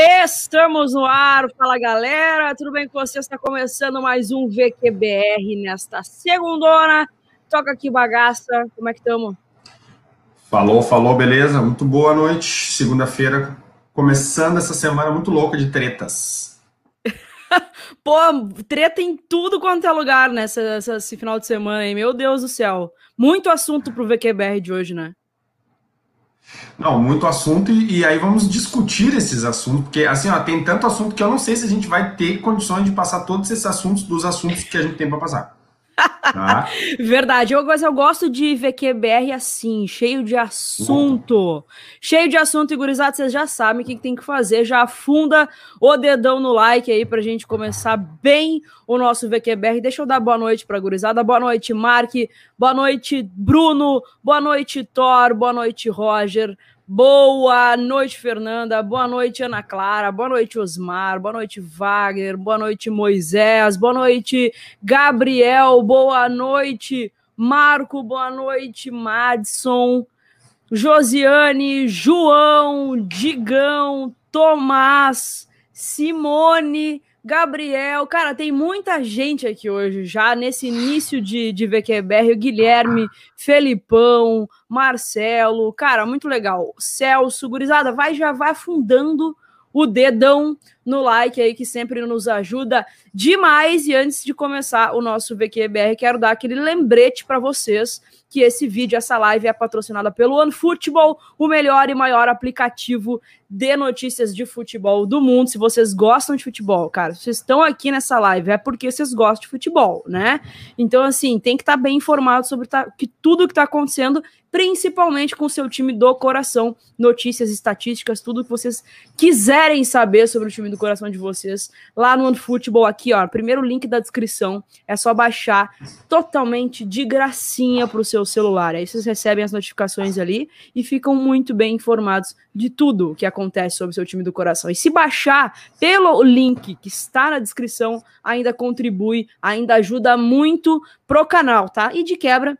Estamos no ar, fala galera, tudo bem com vocês? Está começando mais um VQBR nesta segundona. Toca aqui bagaça, como é que estamos? Falou, falou, beleza? Muito boa noite. Segunda-feira, começando essa semana muito louca de tretas. Pô, treta em tudo quanto é lugar nessa, esse final de semana, hein? Meu Deus do céu. Muito assunto pro VQBR de hoje, né? Não, muito assunto e, e, aí vamos discutir esses assuntos, porque assim, ó, tem tanto assunto que eu não sei se a gente vai ter condições de passar todos esses assuntos dos assuntos que a gente tem para passar. Tá? Verdade, eu, eu gosto de VQBR assim, cheio de assunto. Cheio de assunto, e gurizada, vocês já sabem o que tem que fazer. Já afunda o dedão no like aí pra gente começar bem o nosso VQBR. Deixa eu dar boa noite pra gurizada. Boa noite, Mark. Boa noite, Bruno. Boa noite, Thor. Boa noite, Roger. Boa noite, Fernanda. Boa noite, Ana Clara. Boa noite, Osmar. Boa noite, Wagner. Boa noite, Moisés. Boa noite, Gabriel. Boa noite, Marco. Boa noite, Madison. Josiane, João, Digão, Tomás, Simone, Gabriel, cara, tem muita gente aqui hoje já nesse início de, de VQBR. Guilherme, Felipão, Marcelo, cara, muito legal. Celso, gurizada, vai já vai afundando o dedão no like aí que sempre nos ajuda demais. E antes de começar o nosso VQBR, quero dar aquele lembrete para vocês que esse vídeo, essa live é patrocinada pelo OneFootball, o melhor e maior aplicativo de notícias de futebol do mundo. Se vocês gostam de futebol, cara, vocês estão aqui nessa live é porque vocês gostam de futebol, né? Então, assim, tem que estar tá bem informado sobre tá, que tudo que está acontecendo, principalmente com o seu time do coração. Notícias, estatísticas, tudo que vocês quiserem saber sobre o time do coração de vocês, lá no OneFootball, aqui, ó, primeiro link da descrição, é só baixar totalmente de gracinha para o seu celular. Aí vocês recebem as notificações ali e ficam muito bem informados de tudo que acontece sobre o seu time do coração. E se baixar pelo link que está na descrição, ainda contribui, ainda ajuda muito pro canal, tá? E de quebra,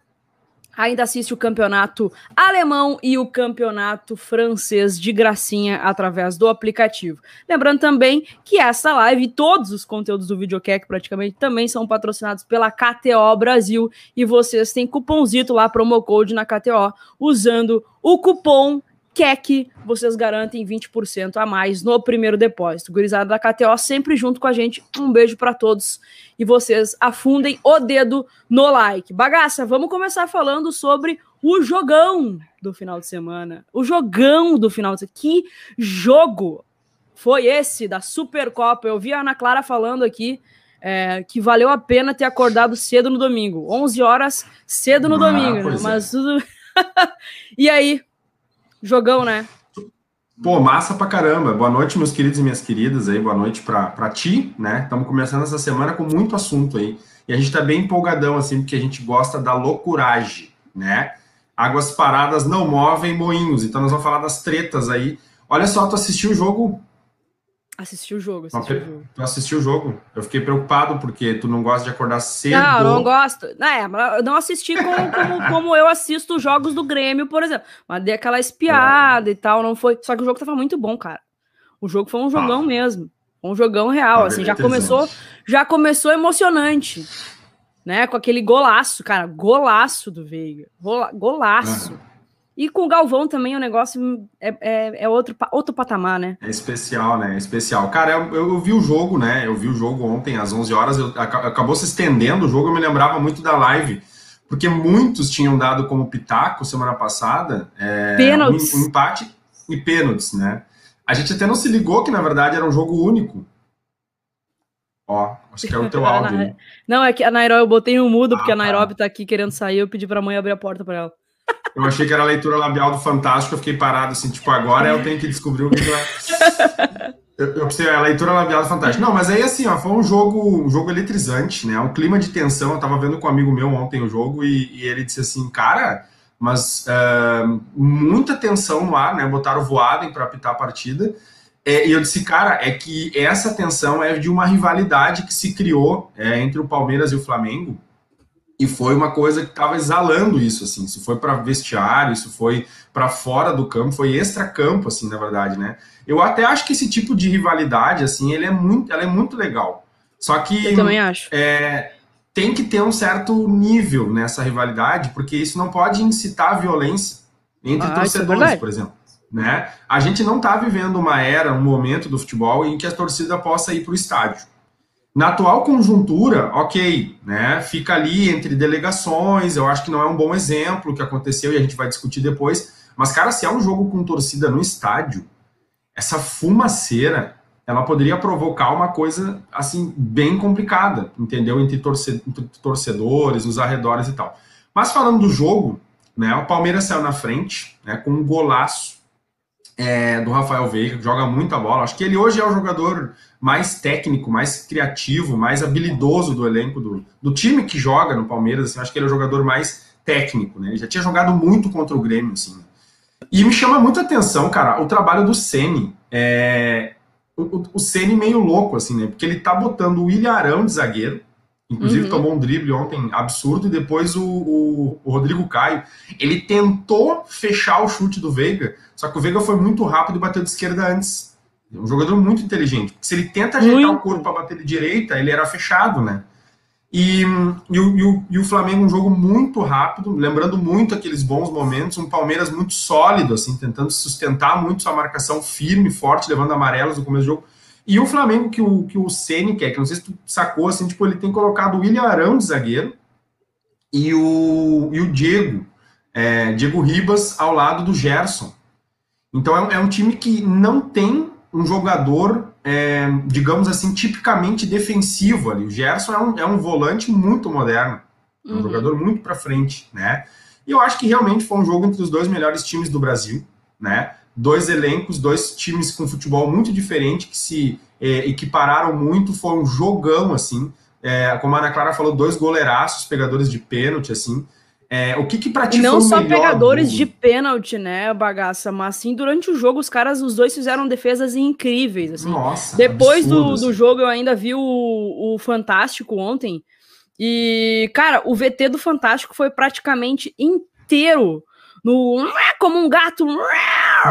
ainda assiste o campeonato alemão e o campeonato francês de gracinha através do aplicativo. Lembrando também que essa live e todos os conteúdos do Videocack praticamente também são patrocinados pela KTO Brasil e vocês têm cupomzito lá, promo code na KTO, usando o cupom QUEC, vocês garantem 20% a mais no primeiro depósito. Gurizada da KTO sempre junto com a gente. Um beijo para todos e vocês afundem o dedo no like. Bagaça, vamos começar falando sobre o jogão do final de semana. O jogão do final de semana. Que jogo foi esse da Supercopa? Eu vi a Ana Clara falando aqui é, que valeu a pena ter acordado cedo no domingo. 11 horas cedo no ah, domingo, mas tudo. e aí, Jogão, né? Pô, massa pra caramba. Boa noite, meus queridos e minhas queridas aí. Boa noite pra, pra ti, né? Estamos começando essa semana com muito assunto aí. E a gente tá bem empolgadão, assim, porque a gente gosta da loucuragem, né? Águas paradas não movem moinhos. Então nós vamos falar das tretas aí. Olha só, tu assistiu o jogo Assisti o jogo, assisti o jogo. Tu assistiu o jogo? Eu fiquei preocupado porque tu não gosta de acordar cedo. Não, não gosto. É, eu não assisti como, como, como, eu assisto os jogos do Grêmio, por exemplo. Mas dei aquela espiada é. e tal, não foi. Só que o jogo tava muito bom, cara. O jogo foi um jogão ah. mesmo. Um jogão real, ah, assim, já começou, já começou emocionante. Né, com aquele golaço, cara, golaço do Veiga. Golaço. Ah. E com o Galvão também o negócio é, é, é, outro, outro patamar, né? É especial, né? É especial. Cara, eu, eu, vi o jogo, né? Eu vi o jogo ontem às 11 horas. Eu, acabou se estendendo o jogo. Eu me lembrava muito da live, porque muitos tinham dado como pitaco semana passada é, pênaltis. Um, um empate e pênaltis, né? A gente até não se ligou que na verdade era um jogo único. Ó, acho que é o teu áudio. Não, é que a Nairobi eu botei no mudo, ah, porque a tá. Nairobi tá. tá aqui querendo sair. Eu pedi pra mãe abrir a porta para ela. Eu achei que era a leitura labial do Fantástico, eu fiquei parado assim, tipo, agora eu tenho que descobrir o que, que é. Eu, eu pensei, a leitura labial do Fantástico. Não, mas aí assim, ó, foi um jogo, um jogo eletrizante, né? Um clima de tensão. Eu tava vendo com um amigo meu ontem o jogo e, e ele disse assim, cara, mas uh, muita tensão no ar, né? Botaram o Voaden para apitar a partida. É, e eu disse, cara, é que essa tensão é de uma rivalidade que se criou é, entre o Palmeiras e o Flamengo E foi uma coisa que estava exalando isso, assim. Isso foi para vestiário, isso foi para fora do campo, foi extra-campo, assim, na verdade, né? Eu até acho que esse tipo de rivalidade, assim, ele é muito, ela é muito legal. Só que. Eu também acho. É, tem que ter um certo nível nessa rivalidade, porque isso não pode incitar violência entre ah, é torcedores, é por exemplo. Né? A gente não está vivendo uma era, um momento do futebol em que a torcida possa ir para o estádio. Na atual conjuntura, ok, né? Fica ali entre delegações, eu acho que não é um bom exemplo o que aconteceu e a gente vai discutir depois. Mas, cara, se é um jogo com torcida no estádio, essa fumaceira, ela poderia provocar uma coisa, assim, bem complicada, entendeu? Entre, torcedores, nos arredores e tal. Mas falando do jogo, né? O Palmeiras saiu na frente, né? Com um golaço é, do Rafael Veiga, que joga muita bola. Acho que ele hoje é o jogador mais técnico, mais criativo, mais habilidoso do elenco do, do time que joga no Palmeiras. Assim, acho que ele é o jogador mais técnico, né? Ele já tinha jogado muito contra o Grêmio, assim. E me chama muita atenção, cara, o trabalho do Ceni. É, o, o Ceni meio louco, assim, né? Porque ele tá botando o Ilharão de zagueiro, Inclusive uhum. tomou um drible ontem absurdo e depois o, o, o, Rodrigo Caio. Ele tentou fechar o chute do Veiga, só que o Veiga foi muito rápido e bateu de esquerda antes. É um jogador muito inteligente. Se ele tenta ajeitar muito. o corpo para bater de direita, ele era fechado, né? E, e, o, e, o, e o Flamengo um jogo muito rápido, lembrando muito aqueles bons momentos, um Palmeiras muito sólido, assim, tentando sustentar muito sua marcação firme, forte, levando amarelos no começo do jogo e o Flamengo que o, que o Ceni quer, que não sei se tu sacou, assim, tipo, ele tem colocado o William Arão de zagueiro e o, e o Diego, é, Diego Ribas ao lado do Gerson. Então é, é um time que não tem um jogador, é, digamos assim, tipicamente defensivo ali. O Gerson é um, é um volante muito moderno, é um uhum. jogador muito para frente, né? E eu acho que realmente foi um jogo entre os dois melhores times do Brasil, né? Dois elencos, dois times com futebol muito diferente que se é, equipararam muito, foi um jogão, assim, é, como a Ana Clara falou, dois goleiraços, pegadores de pênalti, assim, é, o que que pra ti e não só pegadores de pênalti, né, bagaça, mas assim, durante o jogo os caras, os dois fizeram defesas incríveis, assim. Nossa, Depois do, do jogo eu ainda vi o, o Fantástico ontem, e, cara, o VT do Fantástico foi praticamente inteiro no como um gato,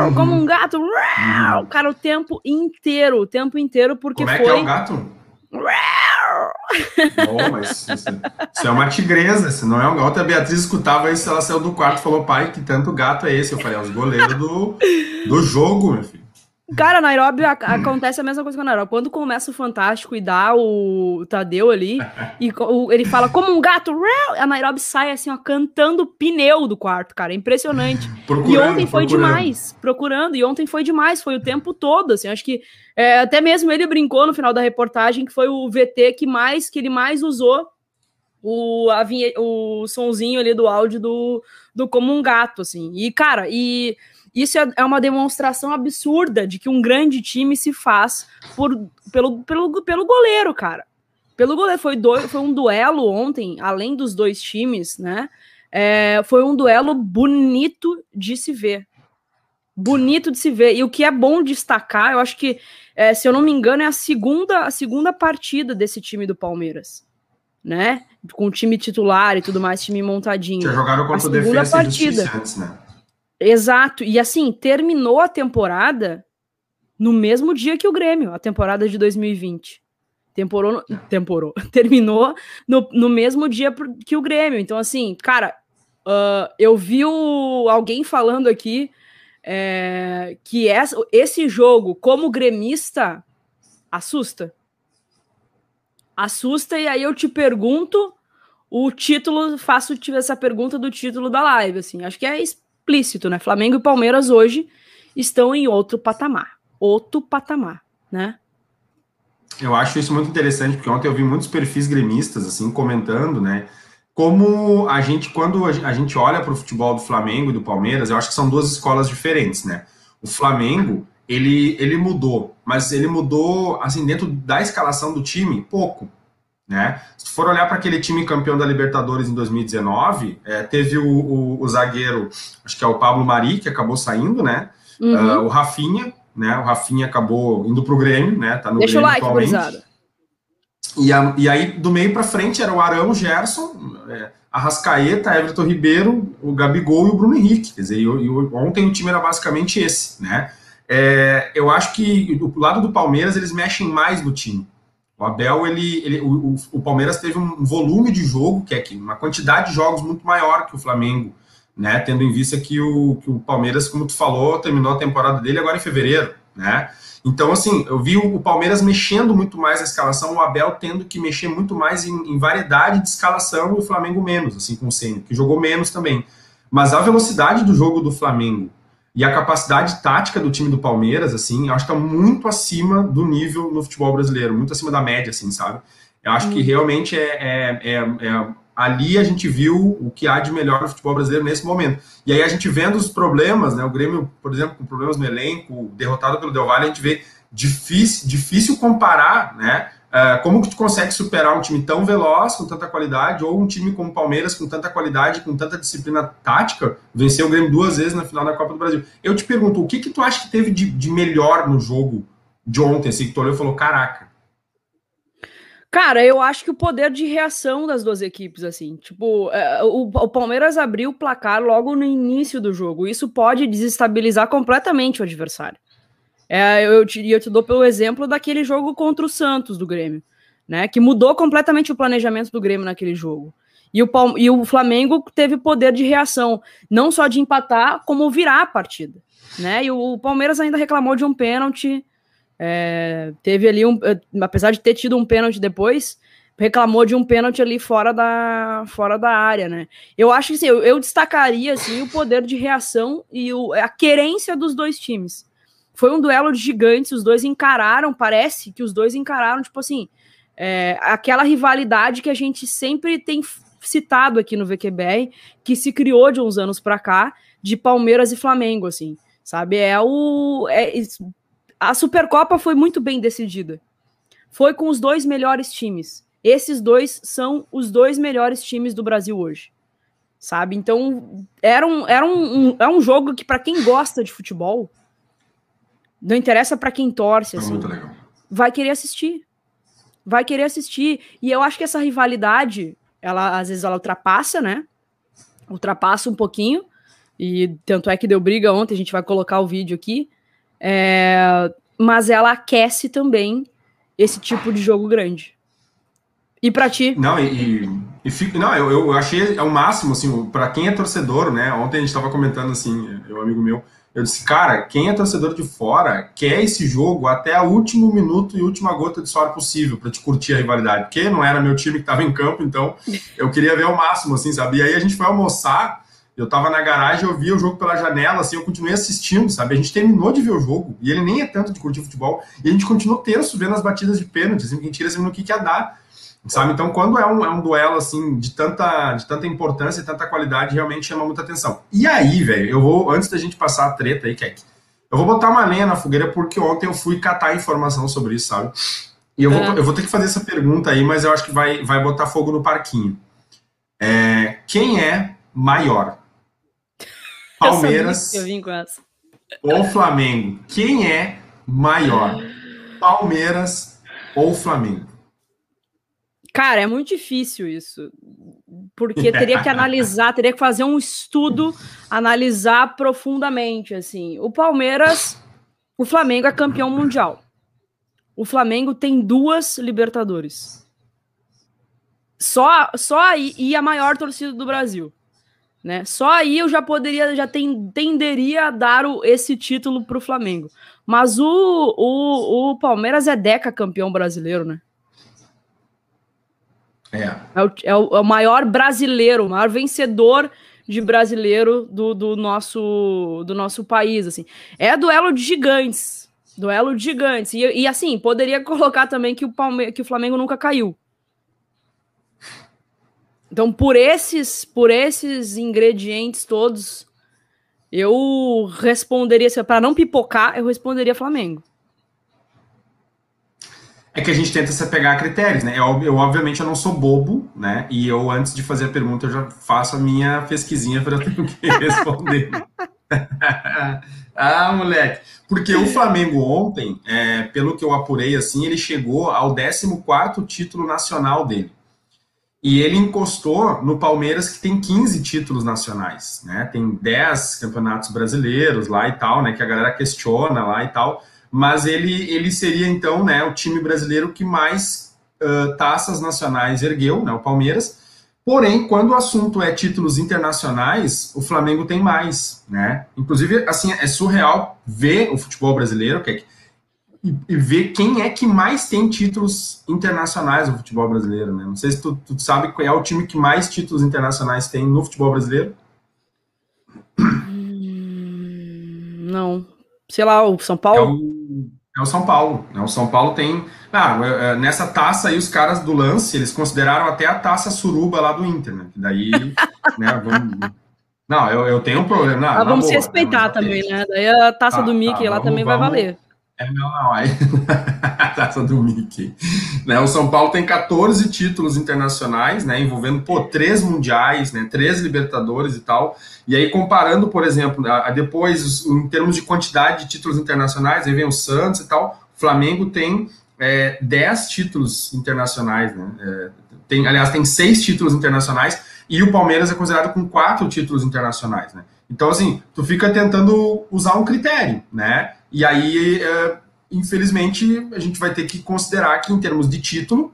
uhum. como um gato, uhum. cara, o tempo inteiro, o tempo inteiro, porque como foi. É que é o gato? oh, mas isso, isso, é uma tigresa, isso não é um gato. A Beatriz escutava isso, ela saiu do quarto e falou: pai, que tanto gato é esse? Eu falei: é os goleiros do, do jogo, meu filho. Cara, Nairobi a, acontece a mesma coisa com a Nairobi. Quando começa o Fantástico e dá o, Tadeu ali, e o, ele fala como um gato, a Nairobi sai assim, ó, cantando pneu do quarto, cara. impressionante. e ontem foi procurando. demais, procurando, e ontem foi demais, foi o tempo todo, assim. Acho que é, até mesmo ele brincou no final da reportagem que foi o VT que mais que ele mais usou o, a vinhe, o sonzinho ali do áudio do, do como um gato, assim. E, cara, e isso é, é uma demonstração absurda de que um grande time se faz por, pelo, pelo, pelo goleiro, cara. Pelo goleiro. Foi, do, foi um duelo ontem, além dos dois times, né? É, foi um duelo bonito de se ver. Bonito de se ver. E o que é bom destacar, eu acho que, é, se eu não me engano, é a segunda, a segunda partida desse time do Palmeiras. Né? Com o time titular e tudo mais, time montadinho. Já jogaram contra o Defesa partida. antes, né? Exato. E assim, terminou a temporada no mesmo dia que o Grêmio, a temporada de 2020. Temporou, temporou, terminou no, no mesmo dia que o Grêmio. Então, assim, cara, uh, eu vi o, alguém falando aqui é, que essa, esse jogo, como gremista, assusta. Assusta, e aí eu te pergunto o título, faço essa pergunta do título da live, assim, acho que é explícito, né? Flamengo e Palmeiras hoje estão em outro patamar. Outro patamar, né? Eu acho isso muito interessante, porque ontem eu vi muitos perfis gremistas, assim, comentando, né? Como a gente, quando a gente olha para o futebol do Flamengo e do Palmeiras, eu acho que são duas escolas diferentes, né? O Flamengo, ele, ele mudou, mas ele mudou, assim, dentro da escalação do time, pouco. Né? Se tu for olhar para aquele time campeão da Libertadores em 2019, é, teve o, o, o, zagueiro, acho que é o Pablo Mari, que acabou saindo, né? Uhum. Uh, o Rafinha, né? O Rafinha acabou indo para o Grêmio, né? Tá no Deixa Grêmio o like, gurizada. E, a, e aí, do meio para frente, era o Arão, Gerson, é, Arrascaeta, Everton Ribeiro, o Gabigol e o Bruno Henrique. Quer dizer, eu, eu, ontem o time era basicamente esse, né? É, eu acho que do lado do Palmeiras eles mexem mais no time. O Abel, ele, ele o, o, Palmeiras teve um volume de jogo, que é uma quantidade de jogos muito maior que o Flamengo, né? Tendo em vista que o, que o Palmeiras, como tu falou, terminou a temporada dele agora em fevereiro, né? Então, assim, eu vi o Palmeiras mexendo muito mais na escalação, o Abel tendo que mexer muito mais em, em variedade de escalação e o Flamengo menos, assim, com o Senna, que jogou menos também. Mas a velocidade do jogo do Flamengo e a capacidade tática do time do Palmeiras, assim, eu acho que está muito acima do nível no futebol brasileiro, muito acima da média, assim, sabe? Eu acho hum. que realmente é, é, é, é ali a gente viu o que há de melhor no futebol brasileiro nesse momento. E aí a gente vendo os problemas, né? O Grêmio, por exemplo, com problemas no elenco, derrotado pelo Del Valle, a gente vê difícil, difícil comparar, né? Uh, como que tu consegue superar um time tão veloz, com tanta qualidade, ou um time como o Palmeiras, com tanta qualidade, com tanta disciplina tática, venceu o Grêmio duas vezes na final da Copa do Brasil. Eu te pergunto, o que que tu acha que teve de, de melhor no jogo de ontem, assim, que tu olhou e falou, caraca, Cara, eu acho que o poder de reação das duas equipes, assim, tipo, é, o, o, Palmeiras abriu o placar logo no início do jogo. Isso pode desestabilizar completamente o adversário. É, eu, te, eu te dou pelo exemplo daquele jogo contra o Santos do Grêmio, né? Que mudou completamente o planejamento do Grêmio naquele jogo. E o, e o Flamengo teve poder de reação, não só de empatar, como virar a partida. Né? E o, o Palmeiras ainda reclamou de um pênalti é, teve ali um. Eh, apesar de ter tido um pênalti depois, reclamou de um pênalti ali fora da, fora da área, né? Eu acho que assim, eu, eu destacaria assim, o poder de reação e o, a querência dos dois times. Foi um duelo de gigantes, os dois encararam, parece que os dois encararam, tipo assim, é, aquela rivalidade que a gente sempre tem citado aqui no VQBR, que se criou de uns anos para cá, de Palmeiras e Flamengo, assim, sabe? É o. É, a Supercopa foi muito bem decidida. Foi com os dois melhores times. Esses dois são os dois melhores times do Brasil hoje. Sabe? Então, era um, era um, um é um jogo que, para quem gosta de futebol, não interessa para quem torce, assim, vai querer assistir. Vai querer assistir. E eu acho que essa rivalidade, ela às vezes ela ultrapassa, né? Ultrapassa um pouquinho. E tanto é que deu briga ontem, a gente vai colocar o vídeo aqui. É, mas ela aquece também esse tipo de jogo grande. E para ti? Não, e, e fico, não, eu, eu achei é o máximo, assim, para quem é torcedor, né? Ontem a gente estava comentando assim, eu amigo meu, eu disse, cara, quem é torcedor de fora quer esse jogo até o último minuto e última gota de suor possível para te curtir a rivalidade. Porque não era meu time que estava em campo, então eu queria ver o máximo, assim, sabe? E aí a gente foi almoçar eu tava na garagem, eu via o jogo pela janela, assim, eu continuei assistindo, sabe? A gente terminou de ver o jogo, e ele nem é tanto de curtir futebol, e a gente continuou tenso vendo as batidas de pênalti, assim, a gente queria saber no que, que ia dar, sabe? Então, quando é um, é um duelo, assim, de tanta, de tanta importância e tanta qualidade, realmente chama muita atenção. E aí, velho, eu vou, antes da gente passar a treta aí, Kek, eu vou botar uma lenha na fogueira, porque ontem eu fui catar informação sobre isso, sabe? E eu vou, é. eu vou ter que fazer essa pergunta aí, mas eu acho que vai, vai botar fogo no parquinho. É, quem é maior? Palmeiras ou Flamengo? Quem é maior? Palmeiras ou Flamengo? Cara, é muito difícil isso. Porque teria que analisar, teria que fazer um estudo, analisar profundamente, assim. O Palmeiras, o Flamengo é campeão mundial. O Flamengo tem duas Libertadores. Só, só aí, e a maior torcida do Brasil. Né? Só aí eu já poderia, já tem, tenderia a dar o, esse título para o Flamengo. Mas o, o, o Palmeiras é deca campeão brasileiro, né? É. É o, é o, é o maior brasileiro, o maior vencedor de brasileiro do, do, nosso, do nosso país, assim. É duelo de gigantes. Duelo de gigantes. E, e assim, poderia colocar também que o, Palme que o Flamengo nunca caiu. Então, por esses, por esses ingredientes todos, eu responderia, para não pipocar, eu responderia Flamengo. É que a gente tenta se apegar a critérios, né? Eu, eu, obviamente, eu não sou bobo, né? E eu, antes de fazer a pergunta, eu já faço a minha pesquisinha para ter que responder. ah, moleque. Porque o Flamengo ontem, é, pelo que eu apurei, assim, ele chegou ao 14 título nacional dele. E ele encostou no Palmeiras, que tem 15 títulos nacionais, né? Tem 10 campeonatos brasileiros lá e tal, né? Que a galera questiona lá e tal. Mas ele, ele seria, então, né, o time brasileiro que mais uh, taças nacionais ergueu, né? O Palmeiras. Porém, quando o assunto é títulos internacionais, o Flamengo tem mais, né? Inclusive, assim, é surreal ver o futebol brasileiro, que é, e, e, ver quem é que mais tem títulos internacionais no futebol brasileiro, né? Não sei se tu, tu sabe qual é o time que mais títulos internacionais tem no futebol brasileiro. Hum, não. Sei lá, o São Paulo? É o, é o São Paulo. Né? O São Paulo tem ah, nessa taça aí, os caras do lance, eles consideraram até a taça suruba lá do Inter, né? Que daí, né, vamos... Não, eu, eu tenho um problema. Não, ah, vamos boa, respeitar né? também, né? Daí a taça tá, do Mickey tá, lá vamos, também vamos... vai valer. É, não, não, aí. taça do Mickey. Né, o São Paulo tem 14 títulos internacionais, né? Envolvendo, pô, três mundiais, né? Três Libertadores e tal. E aí, comparando, por exemplo, a, a depois, em termos de quantidade de títulos internacionais, aí vem o Santos e tal. O Flamengo tem é, 10 títulos internacionais, né? É, tem, aliás, tem seis títulos internacionais e o Palmeiras é considerado com quatro títulos internacionais, né? Então, assim, tu fica tentando usar um critério, né? E aí, é, infelizmente, a gente vai ter que considerar que, em termos de título,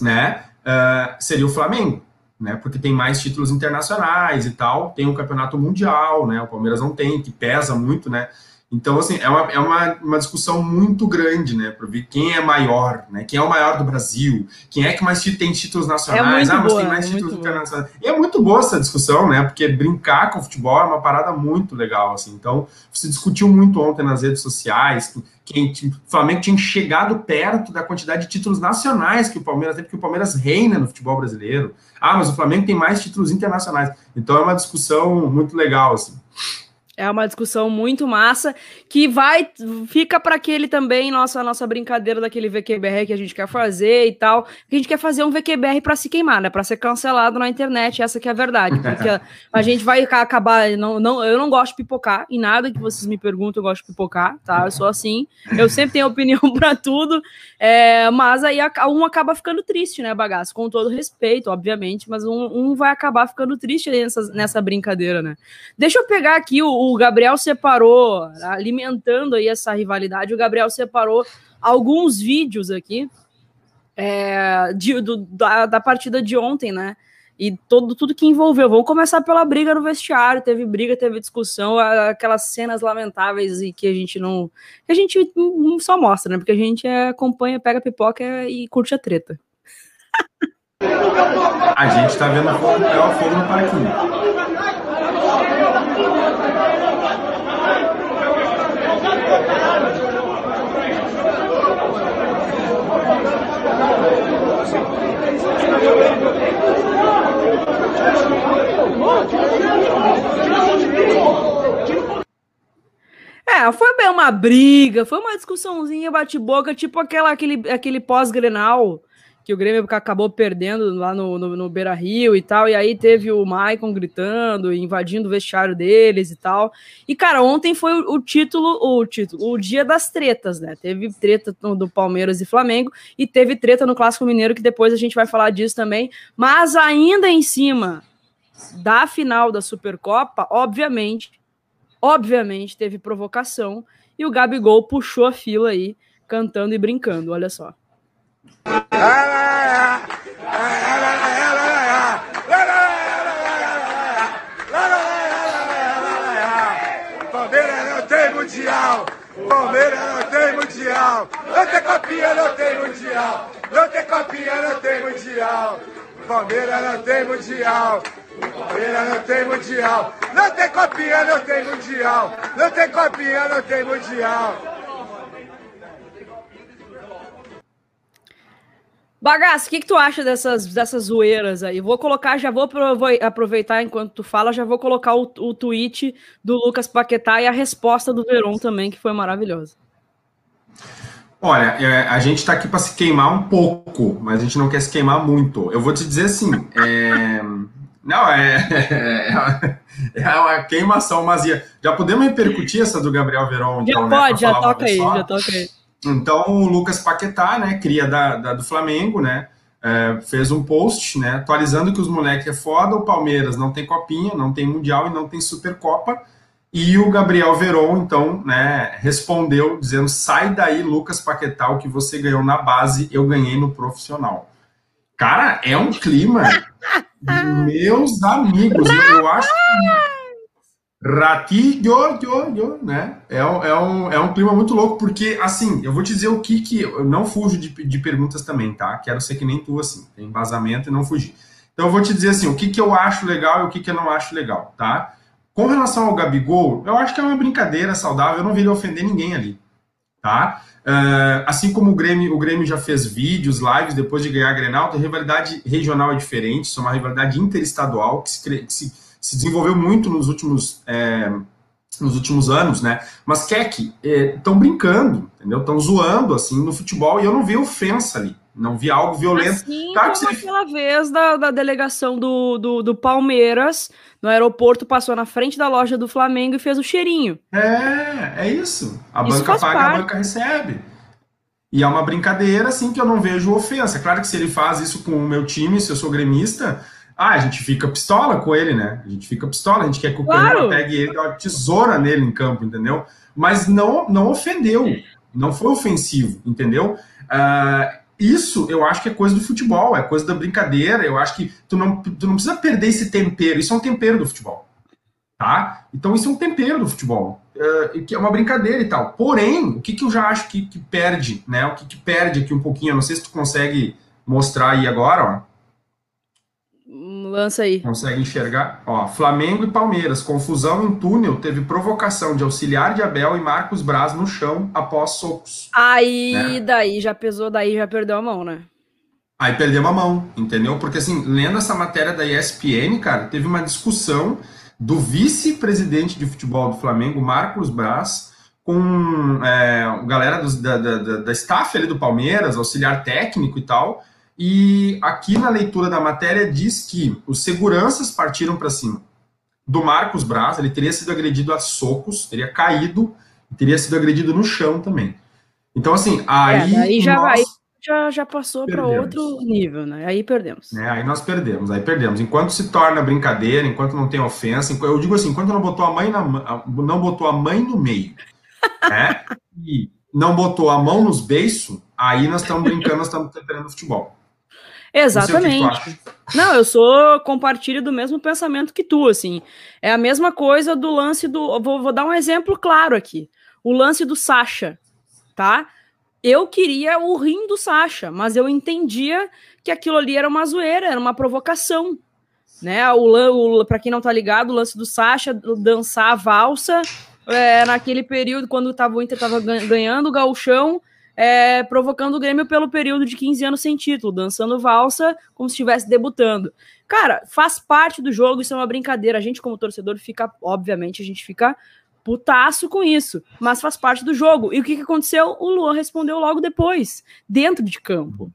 né, é, seria o Flamengo, né? Porque tem mais títulos internacionais e tal, tem um campeonato mundial, né? O Palmeiras não tem, que pesa muito, né? Então, assim, é uma, é uma, uma discussão muito grande, né, para ver quem é maior, né, quem é o maior do Brasil, quem é que mais tem títulos nacionais, é ah, mas boa, tem mais é títulos internacionais. E é muito boa essa discussão, né, porque brincar com o futebol é uma parada muito legal, assim. Então, se discutiu muito ontem nas redes sociais, quem, o Flamengo tinha chegado perto da quantidade de títulos nacionais que o Palmeiras tem, porque o Palmeiras reina no futebol brasileiro. Ah, mas o Flamengo tem mais títulos internacionais. Então, é uma discussão muito legal, assim. É uma discussão muito massa que vai fica para aquele também nossa nossa brincadeira daquele VQBR que a gente quer fazer e tal. A gente quer fazer um VQBR para se queimar, né? Para ser cancelado na internet, essa que é a verdade. Porque a gente vai acabar não, não eu não gosto de pipocar em nada que vocês me perguntam, eu gosto de pipocar, tá? Eu sou assim. Eu sempre tenho opinião para tudo. É, mas aí um acaba ficando triste, né, bagaço? Com todo respeito, obviamente, mas um, um vai acabar ficando triste nessa, nessa brincadeira, né? Deixa eu pegar aqui o o Gabriel separou, alimentando aí essa rivalidade, o Gabriel separou alguns vídeos aqui é, de, do, da, da partida de ontem, né? E todo, tudo que envolveu. Vamos começar pela briga no vestiário. Teve briga, teve discussão, aquelas cenas lamentáveis e que a gente não. que a gente não só mostra, né? Porque a gente acompanha, pega pipoca e curte a treta. A gente tá vendo o fogo, é o fogo no É, foi bem uma briga, foi uma discussãozinha bate-boca, tipo aquela, aquele, aquele pós-grenal que o Grêmio acabou perdendo lá no, no, no Beira Rio e tal, e aí teve o Maicon gritando, invadindo o vestiário deles e tal. E, cara, ontem foi o, o título, o título, o dia das tretas, né? Teve treta do Palmeiras e Flamengo, e teve treta no Clássico Mineiro, que depois a gente vai falar disso também. Mas ainda em cima da final da Supercopa, obviamente, obviamente teve provocação, e o Gabigol puxou a fila aí, cantando e brincando, olha só. Palmeiras não tem mundial. Palmeiras não tem mundial. Não tem copinha, não tem mundial. Não tem copinha, não tem mundial. Palmeiras não tem mundial. Palmeiras não tem mundial. Não tem copinha, não tem mundial. Não tem copinha, não tem mundial. Bagaço, o que, que tu acha dessas, dessas zoeiras aí? Vou colocar, já vou aproveitar enquanto tu fala, já vou colocar o, o tweet do Lucas Paquetá e a resposta do Veron também, que foi maravilhosa. Olha, é, a gente está aqui para se queimar um pouco, mas a gente não quer se queimar muito. Eu vou te dizer assim, é, Não, é, é, é uma queimação, mas já podemos repercutir essa do Gabriel Verón? Então, já né, pode, já toca aí, já toca aí. Então, o Lucas Paquetá, né, cria da, da do Flamengo, né, é, fez um post, né, atualizando que os moleques é foda, o Palmeiras não tem copinha, não tem mundial e não tem supercopa, e o Gabriel Veron, então, né, respondeu dizendo, sai daí, Lucas Paquetá, o que você ganhou na base, eu ganhei no profissional. Cara, é um clima, meus amigos, eu, eu acho que Ratilho, yo, yo, né? É, é, um, é um clima muito louco, porque, assim, eu vou te dizer o que que. Eu não fujo de, de perguntas também, tá? Quero ser que nem tu, assim, tem embasamento e não fugir. Então, eu vou te dizer, assim, o que que eu acho legal e o que que eu não acho legal, tá? Com relação ao Gabigol, eu acho que é uma brincadeira saudável, eu não vi ele ofender ninguém ali, tá? Uh, assim como o Grêmio, o Grêmio já fez vídeos, lives depois de ganhar a Grenal, a rivalidade regional é diferente, isso é uma rivalidade interestadual que se, que se se desenvolveu muito nos últimos, é, nos últimos anos, né? Mas Keck, estão é, brincando, entendeu? Estão zoando, assim, no futebol, e eu não vi ofensa ali. Não vi algo violento. Assim claro como aquela vez da, da delegação do, do, do, Palmeiras no aeroporto, passou na frente da loja do Flamengo e fez o cheirinho. É, é isso. A isso banca paga, parte. a banca recebe. E é uma brincadeira, assim, que eu não vejo ofensa. Claro que se ele faz isso com o meu time, se eu sou gremista, ah, a gente fica pistola com ele, né? A gente fica pistola, a gente quer que o claro. pegue ele dê uma tesoura nele em campo, entendeu? Mas não, não ofendeu, não foi ofensivo, entendeu? Uh, isso eu acho que é coisa do futebol, é coisa da brincadeira. Eu acho que tu não, tu não precisa perder esse tempero, isso é um tempero do futebol, tá? Então isso é um tempero do futebol, uh, que é uma brincadeira e tal. Porém, o que, que eu já acho que, que perde, né? O que, que perde aqui um pouquinho, eu não sei se tu consegue mostrar aí agora, ó. Lança aí. Consegue enxergar? Ó, Flamengo e Palmeiras. Confusão em túnel. Teve provocação de auxiliar de Abel e Marcos Braz no chão após socos. Aí, né? daí já pesou, daí já perdeu a mão, né? Aí perdeu a mão, entendeu? Porque assim, lendo essa matéria da ESPN, cara, teve uma discussão do vice-presidente de futebol do Flamengo, Marcos Braz, com é, galera dos, da, da, da staff ali do Palmeiras, auxiliar técnico e tal, e aqui na leitura da matéria diz que os seguranças partiram para cima do Marcos Braz, ele teria sido agredido a socos, teria caído teria sido agredido no chão também. Então, assim, aí. É, aí já, nós... já, já passou para outro nível, né? Aí perdemos. É, aí nós perdemos, aí perdemos. Enquanto se torna brincadeira, enquanto não tem ofensa, eu digo assim, enquanto não botou a mãe na, não botou a mãe no meio, né? E não botou a mão nos beiços, aí nós estamos brincando, nós estamos tentando futebol. Exatamente. Não, eu sou compartilho do mesmo pensamento que tu, assim. É a mesma coisa do lance do. Vou, vou dar um exemplo claro aqui. O lance do Sasha, tá? Eu queria o rim do Sasha, mas eu entendia que aquilo ali era uma zoeira, era uma provocação. Né? O, o, para quem não tá ligado, o lance do Sasha dançar a valsa é, naquele período, quando tava, o Inter tava ganhando o gauchão, é, provocando o Grêmio pelo período de 15 anos sem título, dançando valsa como se estivesse debutando. Cara, faz parte do jogo, isso é uma brincadeira. A gente, como torcedor, fica, obviamente, a gente fica putaço com isso, mas faz parte do jogo. E o que, que aconteceu? O Luan respondeu logo depois, dentro de campo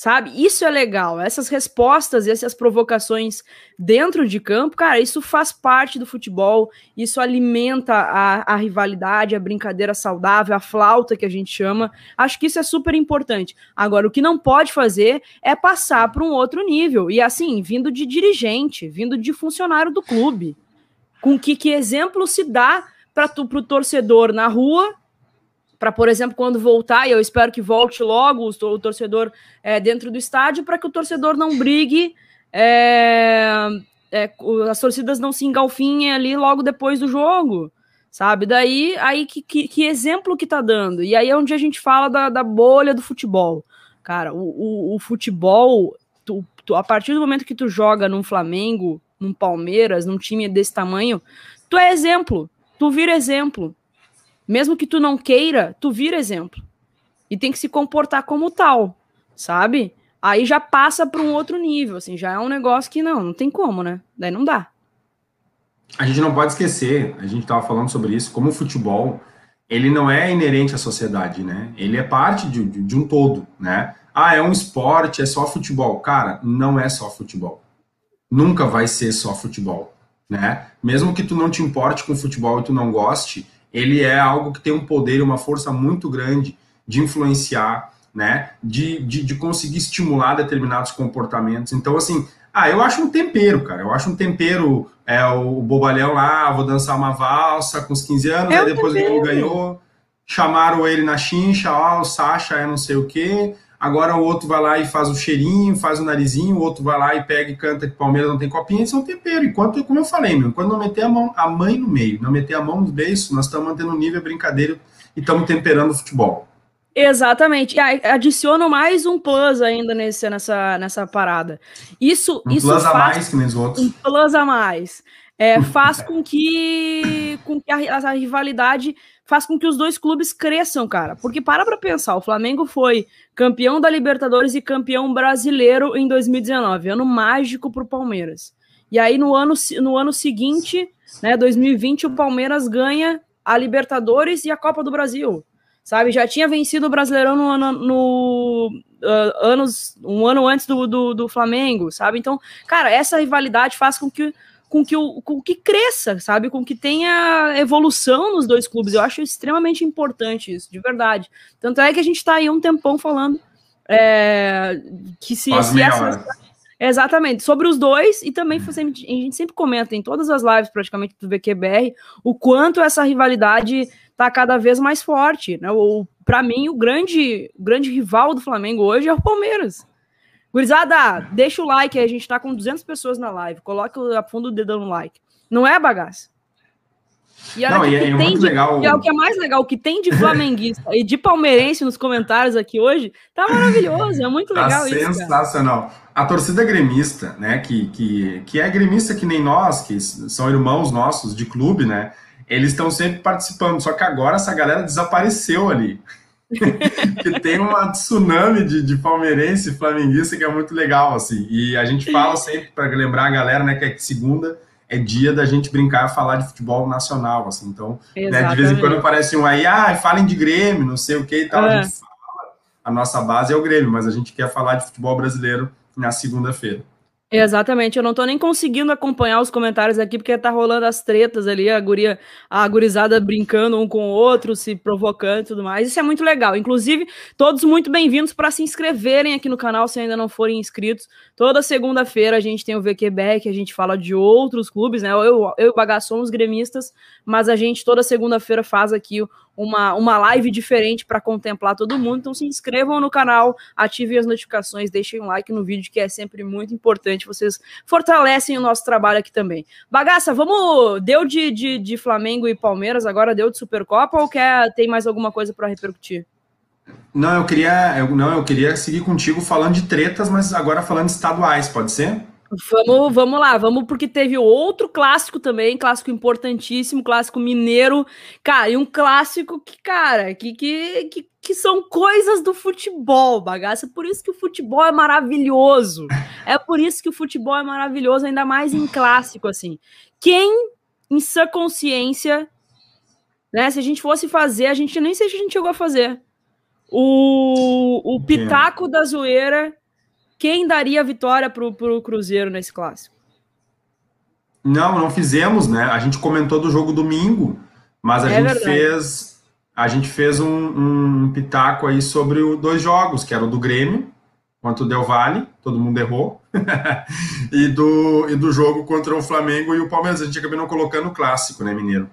sabe? Isso é legal. Essas respostas, essas provocações dentro de campo, cara, isso faz parte do futebol, isso alimenta a, a rivalidade, a brincadeira saudável, a flauta que a gente chama. Acho que isso é super importante. Agora, o que não pode fazer é passar para um outro nível. E assim, vindo de dirigente, vindo de funcionário do clube. Com que, que exemplo se dá para o torcedor na rua para, por exemplo, quando voltar, e eu espero que volte logo o, torcedor é, dentro do estádio, para que o torcedor não brigue, é, é, as torcidas não se engalfinhem ali logo depois do jogo, sabe? Daí, aí que, que, que, exemplo que tá dando? E aí é onde a gente fala da, da bolha do futebol. Cara, o, o, o futebol, tu, tu, a partir do momento que tu joga num Flamengo, num Palmeiras, num time desse tamanho, tu é exemplo, tu vira exemplo. Mesmo que tu não queira, tu vira exemplo. E tem que se comportar como tal, sabe? Aí já passa para um outro nível, assim, já é um negócio que não, não tem como, né? Daí não dá. A gente não pode esquecer, a gente estava falando sobre isso, como o futebol, ele não é inerente à sociedade, né? Ele é parte de, de, de um todo, né? Ah, é um esporte, é só futebol. Cara, não é só futebol. nunca vai ser só futebol, né? Mesmo que tu não te importe com futebol e tu não goste, ele é algo que tem um poder e uma força muito grande de influenciar, né? De, de, de conseguir estimular determinados comportamentos. Então, assim, ah, eu acho um tempero, cara. Eu acho um tempero, é o bobalhão lá, vou dançar uma valsa com os 15 anos, é aí depois ele ganhou, chamaram ele na chincha, ó, o Sasha é não sei o quê. Agora o outro vai lá e faz o cheirinho, faz o narizinho, o outro vai lá e pega e canta que Palmeiras não tem copinha, isso é um tempero. Enquanto, como eu falei, meu, quando não meter a mão, a mãe no meio, não meter a mão nos beiços, nós estamos mantendo o nível brincadeira e estamos temperando o futebol. Exatamente. E adiciono mais um plus ainda nesse, nessa, nessa parada. Isso, um isso plus faz, a mais que nem os outros. Um plus a mais. É, faz com que, com que a, a, rivalidade faz com que os dois clubes cresçam, cara. Porque para pra pensar, o Flamengo foi campeão da Libertadores e campeão brasileiro em 2019, ano mágico pro Palmeiras. E aí no ano, no ano seguinte, né, 2020, o Palmeiras ganha a Libertadores e a Copa do Brasil. Sabe, já tinha vencido o Brasileirão no, no, no uh, anos, um ano antes do, do, do Flamengo, sabe? Então, cara, essa rivalidade faz com que com que, o, com que cresça, sabe? Com que tenha evolução nos dois clubes. Eu acho extremamente importante isso, de verdade. Tanto é que a gente está aí um tempão falando é, que se, se essa, Exatamente, sobre os dois, e também a gente sempre comenta em todas as lives praticamente do VQBR o quanto essa rivalidade está cada vez mais forte. Né? Para mim, o grande, o grande rival do Flamengo hoje é o Palmeiras. Gurizada, deixa o like aí, a gente tá com 200 pessoas na live. Coloque a fundo o dedão no like. Não é bagaça? E, Não, e é, é muito de, legal. E é o que é mais legal, o que tem de flamenguista e de palmeirense nos comentários aqui hoje, tá maravilhoso, é muito tá legal isso. Sensacional. A torcida gremista, né, que, que, que é gremista que nem nós, que são irmãos nossos de clube, né, eles estão sempre participando, só que agora essa galera desapareceu ali. que tem uma tsunami de, de palmeirense e flamenguista que é muito legal, assim. E a gente fala sempre para lembrar a galera, né, que é segunda é dia da gente brincar e falar de futebol nacional, assim. Então, né, de vez em quando aparece um aí, ah, falem de Grêmio, não sei o que e tal. É. A gente fala, a nossa base é o Grêmio, mas a gente quer falar de futebol brasileiro na segunda-feira. Exatamente, eu não tô nem conseguindo acompanhar os comentários aqui, porque tá rolando as tretas ali, a guria, a gurizada brincando um com o outro, se provocando e tudo mais. Isso é muito legal. Inclusive, todos muito bem-vindos para se inscreverem aqui no canal se ainda não forem inscritos. Toda segunda-feira a gente tem o VQBEC, a gente fala de outros clubes, né? Eu, eu e o Bagá somos gremistas, mas a gente toda segunda-feira faz aqui uma, uma live diferente para contemplar todo mundo. Então se inscrevam no canal, ativem as notificações, deixem um like no vídeo, que é sempre muito importante. Vocês fortalecem o nosso trabalho aqui também. Bagaça, vamos. Deu de, de, de Flamengo e Palmeiras, agora deu de Supercopa ou quer, tem mais alguma coisa para repercutir? Não, eu queria, eu, não, eu queria seguir contigo falando de tretas, mas agora falando estaduais, pode ser? Vamos, vamos lá, vamos porque teve outro clássico também, clássico importantíssimo, clássico mineiro, cara, e um clássico que, cara, que, que, que, que são coisas do futebol, bagaça. Por isso que o futebol é maravilhoso. É por isso que o futebol é maravilhoso, ainda mais em clássico, assim. Quem, em sua consciência, né, se a gente fosse fazer, a gente nem sei se a gente chegou a fazer. O, o Pitaco da Zoeira quem daria a vitória para o Cruzeiro nesse clássico? Não, não fizemos, né? A gente comentou do jogo domingo, mas a é gente verdade. fez a gente fez um, um, pitaco aí sobre os dois jogos, que era o do Grêmio contra o Del Valle, todo mundo errou, e, do, e do jogo contra o Flamengo e o Palmeiras. A gente acabou não colocando o clássico, né, Mineiro?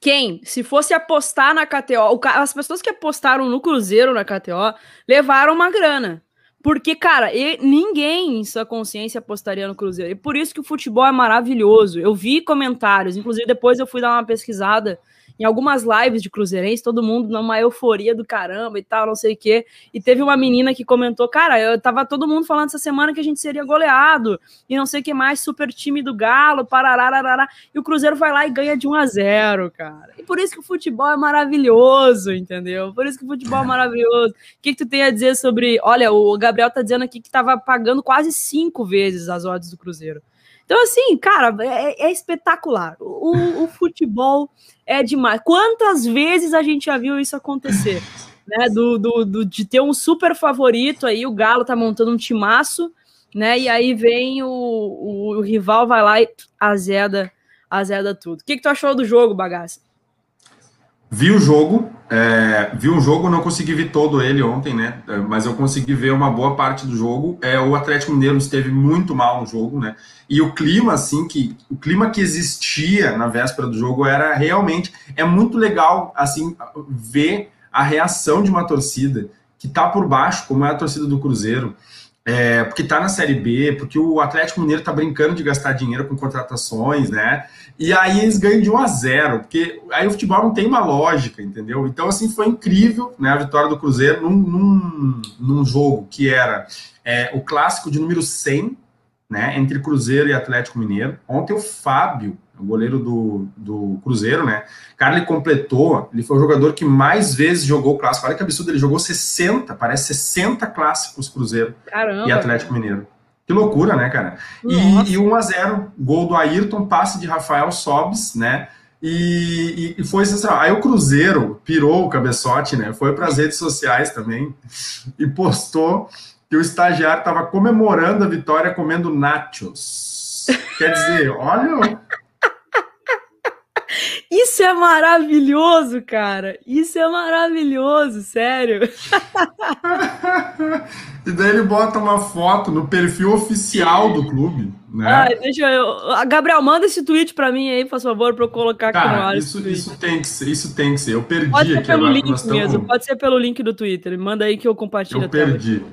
Quem, se fosse apostar na KTO, as pessoas que apostaram no Cruzeiro na KTO levaram uma grana. Porque, cara, ninguém em sua consciência apostaria no Cruzeiro. E por isso que o futebol é maravilhoso. Eu vi comentários, inclusive depois eu fui dar uma pesquisada em algumas lives de Cruzeirense, todo mundo numa euforia do caramba e tal, não sei o quê. E teve uma menina que comentou: Cara, eu tava todo mundo falando essa semana que a gente seria goleado e não sei o que mais, super time do Galo, parará, e o Cruzeiro vai lá e ganha de 1 a 0 cara. E por isso que o futebol é maravilhoso, entendeu? Por isso que o futebol é maravilhoso. O que, que tu tem a dizer sobre. Olha, o Gabriel tá dizendo aqui que tava pagando quase cinco vezes as odds do Cruzeiro. Então, assim, cara, é, é espetacular. O, o, futebol é demais. Quantas vezes a gente já viu isso acontecer? Né? Do, do, do, de ter um super favorito aí, o Galo tá montando um timaço, né? E aí vem o, o, o rival, vai lá e azeda, azeda tudo. O que, que tu achou do jogo, bagaça? Vi o jogo, é, vi um jogo, não consegui ver todo ele ontem, né? É, mas eu consegui ver uma boa parte do jogo. É, o Atlético Mineiro esteve muito mal no jogo, né? E o clima, assim, que o clima que existia na véspera do jogo era realmente é muito legal, assim, ver a reação de uma torcida que tá por baixo, como é a torcida do Cruzeiro é, porque está na Série B, porque o Atlético Mineiro está brincando de gastar dinheiro com contratações, né? E aí eles ganham de 1 a 0, porque aí o futebol não tem uma lógica, entendeu? Então, assim, foi incrível né, a vitória do Cruzeiro num, num, num jogo que era é, o clássico de número 100, né, entre Cruzeiro e Atlético Mineiro. Ontem o Fábio o goleiro do, do Cruzeiro, né? Cara, ele completou, ele foi o jogador que mais vezes jogou o clássico. Olha que absurdo, ele jogou 60, parece 60 clássicos Cruzeiro Caramba. e Atlético Mineiro. Que loucura, né, cara? E, e 1 a 0 gol do Ayrton, passe de Rafael Sobes, né? E, e, e, foi sensacional. Aí o Cruzeiro pirou o cabeçote, né? Foi para as redes sociais também e postou que o estagiário estava comemorando a vitória comendo nachos. Quer dizer, olha isso é maravilhoso, cara. Isso é maravilhoso, sério. e daí ele bota uma foto no perfil oficial do clube, né? Ai, deixa eu. Gabriel, manda esse tweet para mim aí, por favor, para eu colocar aqui cara, no ar. Isso, isso tem que ser, isso tem que ser. Eu perdi pode ser pelo link mesmo, pode ser pelo link do Twitter. Manda aí que eu compartilho. Eu perdi.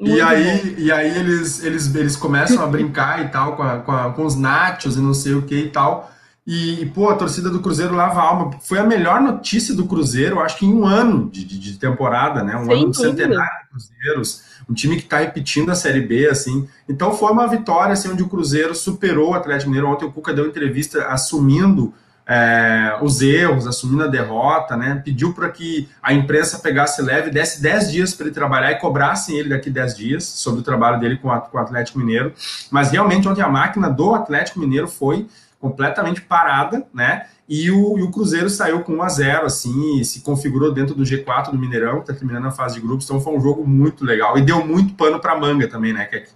e aí, e aí eles, eles, eles começam a brincar e tal com, a, com, a, com os nachos e não sei o que e tal. E, pô, a torcida do Cruzeiro lava a alma. Foi a melhor notícia do Cruzeiro, acho que em um ano de, de, de temporada, né? Um Sem ano de centenário de Cruzeiros. Um time que está repetindo a Série B, assim. Então foi uma vitória, assim, onde o Cruzeiro superou o Atlético Mineiro. Ontem o Cuca deu entrevista assumindo é, os erros, assumindo a derrota, né? Pediu para que a imprensa pegasse leve, desse 10 dias para ele trabalhar e cobrassem ele daqui 10 dias sobre o trabalho dele com, a, com o Atlético Mineiro. Mas realmente ontem a máquina do Atlético Mineiro foi completamente parada, né? E o, e o, Cruzeiro saiu com 1 a 0 assim, se configurou dentro do G4 do Mineirão, tá terminando a fase de grupos, então foi um jogo muito legal. E deu muito pano pra manga também, né, Kek?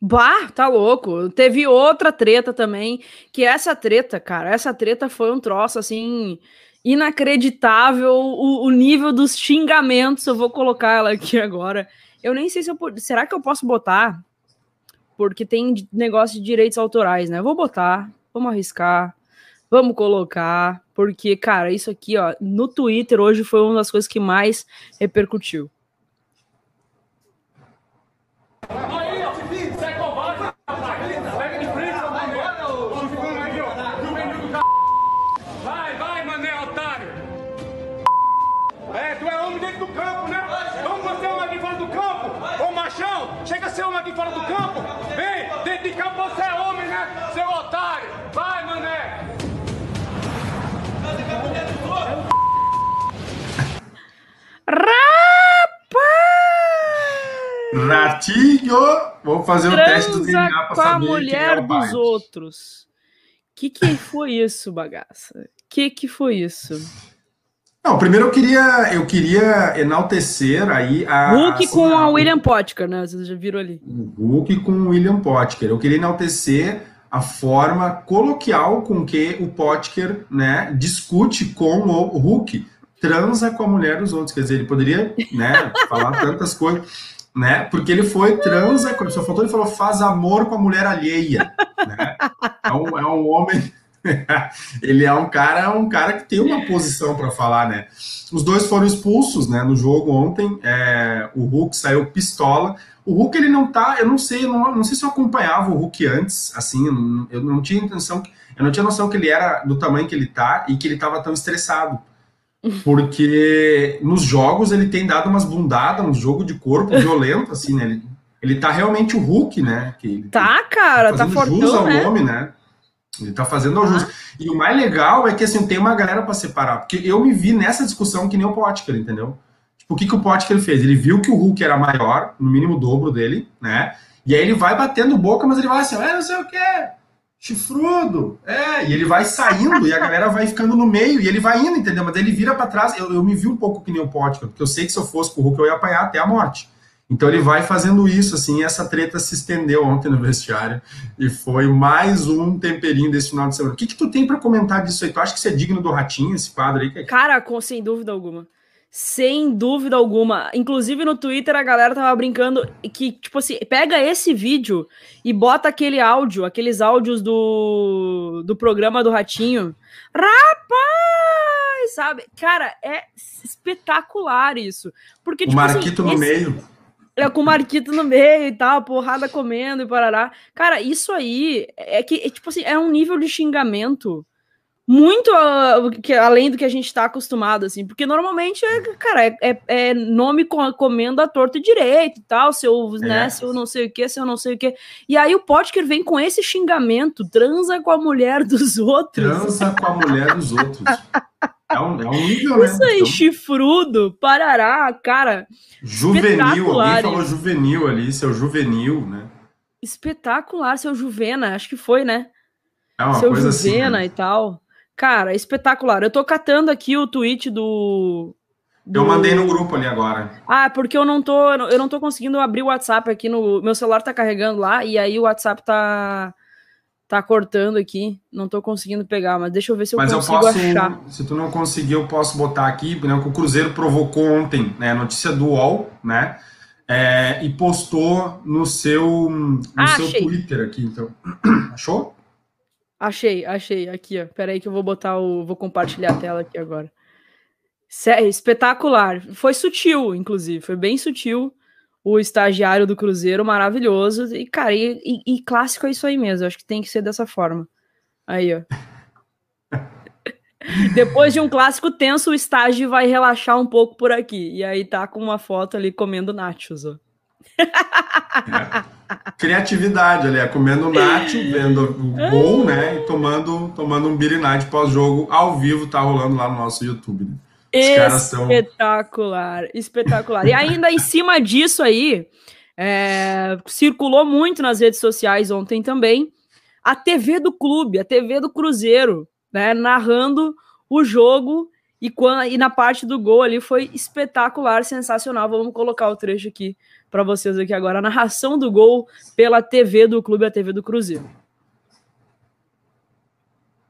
Bah, tá louco. Teve outra treta também, que essa treta, cara, essa treta foi um troço, assim, inacreditável, o, o nível dos xingamentos, eu vou colocar ela aqui agora. Eu nem sei se eu... Será que eu posso botar? Porque tem negócio de direitos autorais, né? Eu vou botar, vamos arriscar, vamos colocar, porque, cara, isso aqui, ó, no Twitter hoje foi uma das coisas que mais repercutiu. Vamos fazer o teste do DNA para saber com a mulher é dos outros. Que que foi isso, bagaça? Que que foi isso? Não, primeiro eu queria, eu queria enaltecer aí a. Hulk assim, com a, a William Potker, né? Vocês já viram ali. Hulk com o William Potker. Eu queria enaltecer a forma coloquial com que o Potker né, discute com o Hulk, transa com a mulher dos outros. Quer dizer, ele poderia né, falar tantas coisas, né? Porque ele foi transa, só faltou ele falou faz amor com a mulher alheia. Né? É, um, é um homem. ele é um cara, um cara que tem uma posição para falar, né? Os dois foram expulsos, né? No jogo ontem, é, o Hulk saiu pistola. O Hulk, ele não tá, eu não sei, eu não, não sei se eu acompanhava o Hulk antes, assim, eu não tinha intenção, eu não tinha noção que ele era do tamanho que ele tá e que ele tava tão estressado. Porque nos jogos ele tem dado umas bundadas, um jogo de corpo violento, assim, né? Ele, ele tá realmente o Hulk, né? Que ele, tá, cara, tá, tá fortão, jus ao né? nome, né? Ele tá fazendo ao jus. E o mais legal é que, assim, tem uma galera para separar. Porque eu me vi nessa discussão que nem o Potker, entendeu? o que, que o Potker fez? Ele viu que o Hulk era maior, no mínimo o dobro dele, né? E aí ele vai batendo boca, mas ele vai assim, é, não sei o que, chifrudo, é, e ele vai saindo e a galera vai ficando no meio e ele vai indo, entendeu? Mas ele vira para trás. Eu, eu me vi um pouco que nem o porque eu sei que se eu fosse com o Hulk eu ia apanhar até a morte. Então ele vai fazendo isso, assim, e essa treta se estendeu ontem no vestiário e foi mais um temperinho desse final de semana. O que, que tu tem para comentar disso aí? Tu acha que isso é digno do Ratinho, esse quadro aí? Cara, com, sem dúvida alguma. Sem dúvida alguma. Inclusive no Twitter a galera tava brincando que, tipo assim, pega esse vídeo e bota aquele áudio, aqueles áudios do, do programa do Ratinho. Rapaz! Sabe? Cara, é espetacular isso. Porque, tipo, o Marquito assim, no esse... meio é, com o Marquito no meio e tal, porrada comendo e parará. Cara, isso aí é que, é, tipo assim, é um nível de xingamento muito uh, que, além do que a gente tá acostumado, assim, porque normalmente, é, cara, é, é, é nome comendo a torta direito e tal, seu, é. né, seu não sei o que, seu não sei o que. E aí o Potker vem com esse xingamento, transa com a mulher dos outros. Transa com a mulher dos outros. É um, é um nível, né? Isso aí, então... chifrudo, parará, cara. Juvenil, alguém falou juvenil ali, seu juvenil, né? Espetacular, seu Juvena, acho que foi, né? É uma seu coisa Juvena assim, né? e tal. Cara, espetacular. Eu tô catando aqui o tweet do, do... Eu mandei no grupo ali agora. Ah, porque eu não tô, eu não tô conseguindo abrir o WhatsApp aqui no meu celular tá carregando lá e aí o WhatsApp tá tá cortando aqui, não tô conseguindo pegar, mas deixa eu ver se eu mas consigo eu posso, achar. Se tu não conseguir, eu posso botar aqui, né, que o Cruzeiro provocou ontem, né, notícia do UOL, né, é, e postou no seu, no ah, seu Twitter aqui, então. Achou? Achei, achei, aqui, ó. Pera aí que eu vou botar o, vou compartilhar a tela aqui agora. Espetacular, foi sutil, inclusive, foi bem sutil o estagiário do Cruzeiro, maravilhoso. E, cara, e, e, e clássico é isso aí mesmo. Acho que tem que ser dessa forma. Aí, ó. Depois de um clássico tenso, o estágio vai relaxar um pouco por aqui. E aí tá com uma foto ali comendo nachos, ó. É. Criatividade ali, é comendo nacho, vendo o gol, né? E tomando, tomando um Night pós-jogo ao vivo, tá rolando lá no nosso YouTube. Né? Espetacular, espetacular. E ainda em cima disso aí, é, circulou muito nas redes sociais ontem também, a TV do clube, a TV do Cruzeiro, né, narrando o jogo e, quando, e na parte do gol ali foi espetacular, sensacional. Vamos colocar o trecho aqui para vocês aqui agora, a narração do gol pela TV do clube, a TV do Cruzeiro.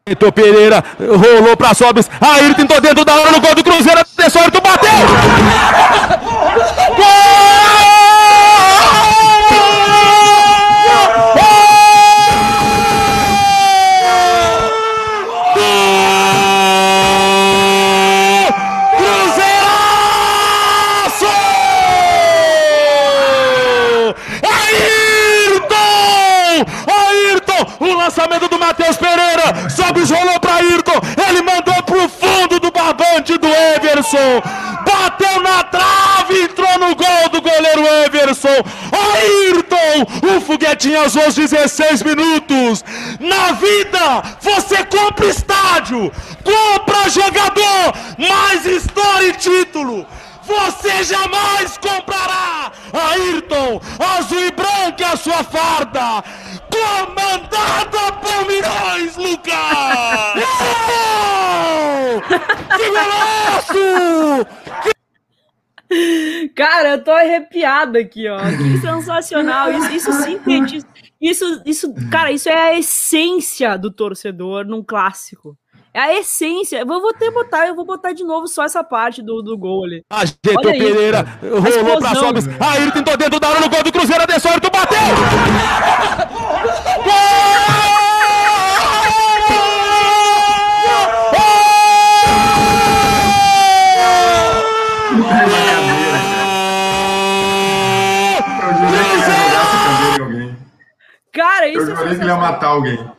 Heitor Pereira rolou para Sobres. Aí ele tentou dentro da área no gol do Cruzeiro. Tessorito bateu! Gol! Azul aos 16 minutos. Na vida, você compra estádio, compra jogador, mais história e título você jamais comprará Ayrton, azul e branco é a sua farda, comandada por Milhões, Lucas! que golaço! Cara, eu tô arrepiada aqui, ó. Que sensacional. Isso, isso. Isso, isso, cara, isso é a essência do torcedor num clássico. É a essência. Eu vou até botar, eu vou botar de novo só essa parte do, do gol ali. Ajeitou Pereira, rolou pra Sobis. Aí ele tentou dentro da hora no gol do Cruzeiro, Adesson, tu bateu! Gol! Cara, isso eu é que ele ia matar alguém.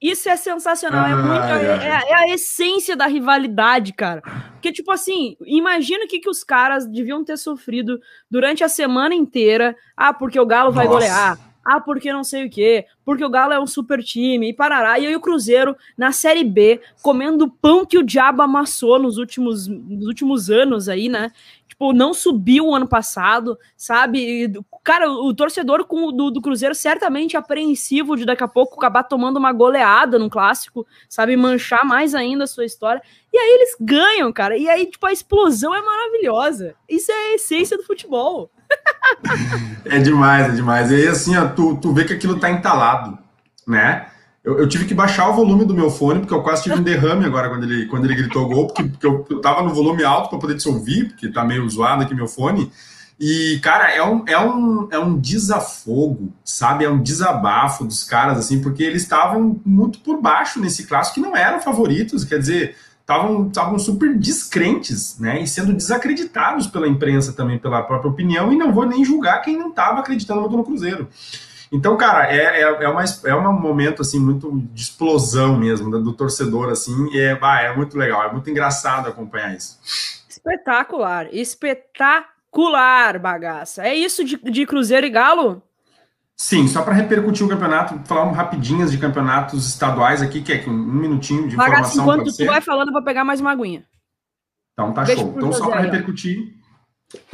Isso é sensacional, ah, é, muito, é, é, a essência da rivalidade, cara. Porque, tipo assim, imagina o que, que os caras deviam ter sofrido durante a semana inteira. Ah, porque o Galo vai Nossa. golear. Ah, porque não sei o quê. Porque o Galo é um super time e parará. E aí o Cruzeiro, na Série B, comendo o pão que o diabo amassou nos últimos, nos últimos anos aí, né? tipo, não subiu o ano passado, sabe? Cara, o torcedor com, do, do Cruzeiro certamente apreensivo de daqui a pouco acabar tomando uma goleada no clássico, sabe? Manchar mais ainda a sua história. E aí eles ganham, cara. E aí, tipo, a explosão é maravilhosa. Isso é a essência do futebol. é demais, é demais. E aí, assim, ó, tu, tu vê que aquilo tá entalado, né? Eu, eu, tive que baixar o volume do meu fone, porque eu quase tive um derrame agora quando ele, quando ele gritou gol, porque, porque eu, eu tava no volume alto para poder te ouvir, porque tá meio zoado aqui meu fone. E, cara, é um, é um, é um desafogo, sabe? É um desabafo dos caras, assim, porque eles estavam muito por baixo nesse clássico, que não eram favoritos, quer dizer, estavam super descrentes, né? E sendo desacreditados pela imprensa também, pela própria opinião, e não vou nem julgar quem não estava acreditando muito no Cruzeiro. Então, cara, é, é, é, uma, é um momento, assim, muito de explosão mesmo, do, do torcedor, assim, é, ah, é muito legal, é muito engraçado acompanhar isso. Espetacular, espetacular, bagaça. É isso de, de Cruzeiro e Galo? Sim, só para repercutir o campeonato, falar um rapidinhas de campeonatos estaduais aqui, que é um minutinho de informação. Enquanto tu vai falando, eu vou pegar mais uma aguinha. Então tá Beijo show. Então, José, só para repercutir,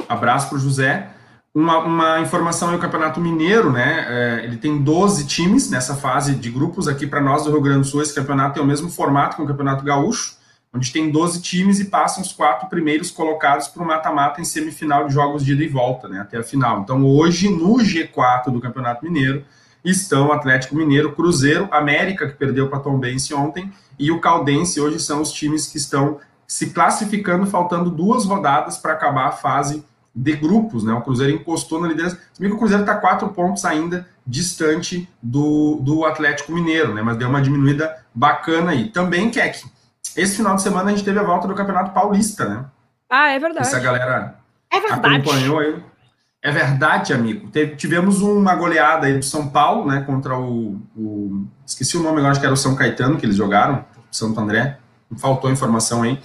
abraço para o José. Uma, uma informação aí, o Campeonato Mineiro, né? É, ele tem 12 times nessa fase de grupos aqui para nós do Rio Grande do Sul. Esse campeonato tem o mesmo formato que o Campeonato Gaúcho onde tem 12 times e passam os quatro primeiros colocados para o mata-mata em semifinal de jogos de ida e volta, né, até a final. Então, hoje, no G4 do Campeonato Mineiro, estão Atlético Mineiro, Cruzeiro, América, que perdeu para Tom Bense ontem, e o Caldense. Hoje são os times que estão se classificando, faltando duas rodadas para acabar a fase de grupos. Né? O Cruzeiro encostou na liderança. Se que o Cruzeiro está quatro pontos ainda distante do, do Atlético Mineiro, né? mas deu uma diminuída bacana aí. Também, Keck, esse final de semana a gente teve a volta do Campeonato Paulista, né? Ah, é verdade. Essa galera é verdade. acompanhou aí. É verdade, amigo. Teve, tivemos uma goleada aí do São Paulo, né? Contra o, o, Esqueci o nome agora, acho que era o São Caetano que eles jogaram, Santo André. Faltou informação aí.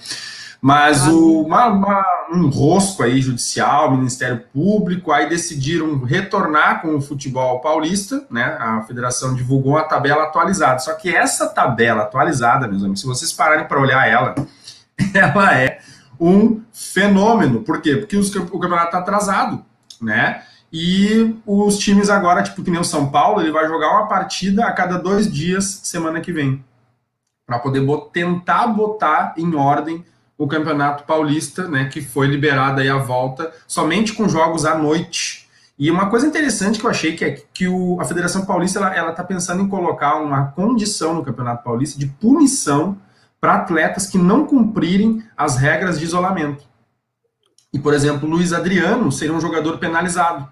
Mas ah, o, uma, uma, um rosco aí judicial, Ministério Público, aí decidiram retornar com o futebol paulista, né? A federação divulgou a tabela atualizada. Só que essa tabela atualizada, meus amigos, se vocês pararem para olhar ela, ela é um fenômeno. Por quê? Porque os, o campeonato está atrasado, né? E os times agora, tipo que nem o São Paulo, ele vai jogar uma partida a cada dois dias semana que vem. Para poder bot tentar botar em ordem o Campeonato Paulista, né, que foi liberada aí a volta somente com jogos à noite. E uma coisa interessante que eu achei que é que o, a Federação Paulista ela está pensando em colocar uma condição no Campeonato Paulista de punição para atletas que não cumprirem as regras de isolamento. E, por exemplo, Luiz Adriano seria um jogador penalizado.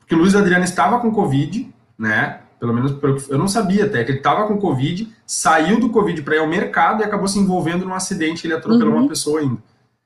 Porque Luiz Adriano estava com Covid, né? Pelo menos eu não sabia até que ele estava com Covid, saiu do Covid para ir ao mercado e acabou se envolvendo num acidente, ele atropelou uhum. uma pessoa ainda.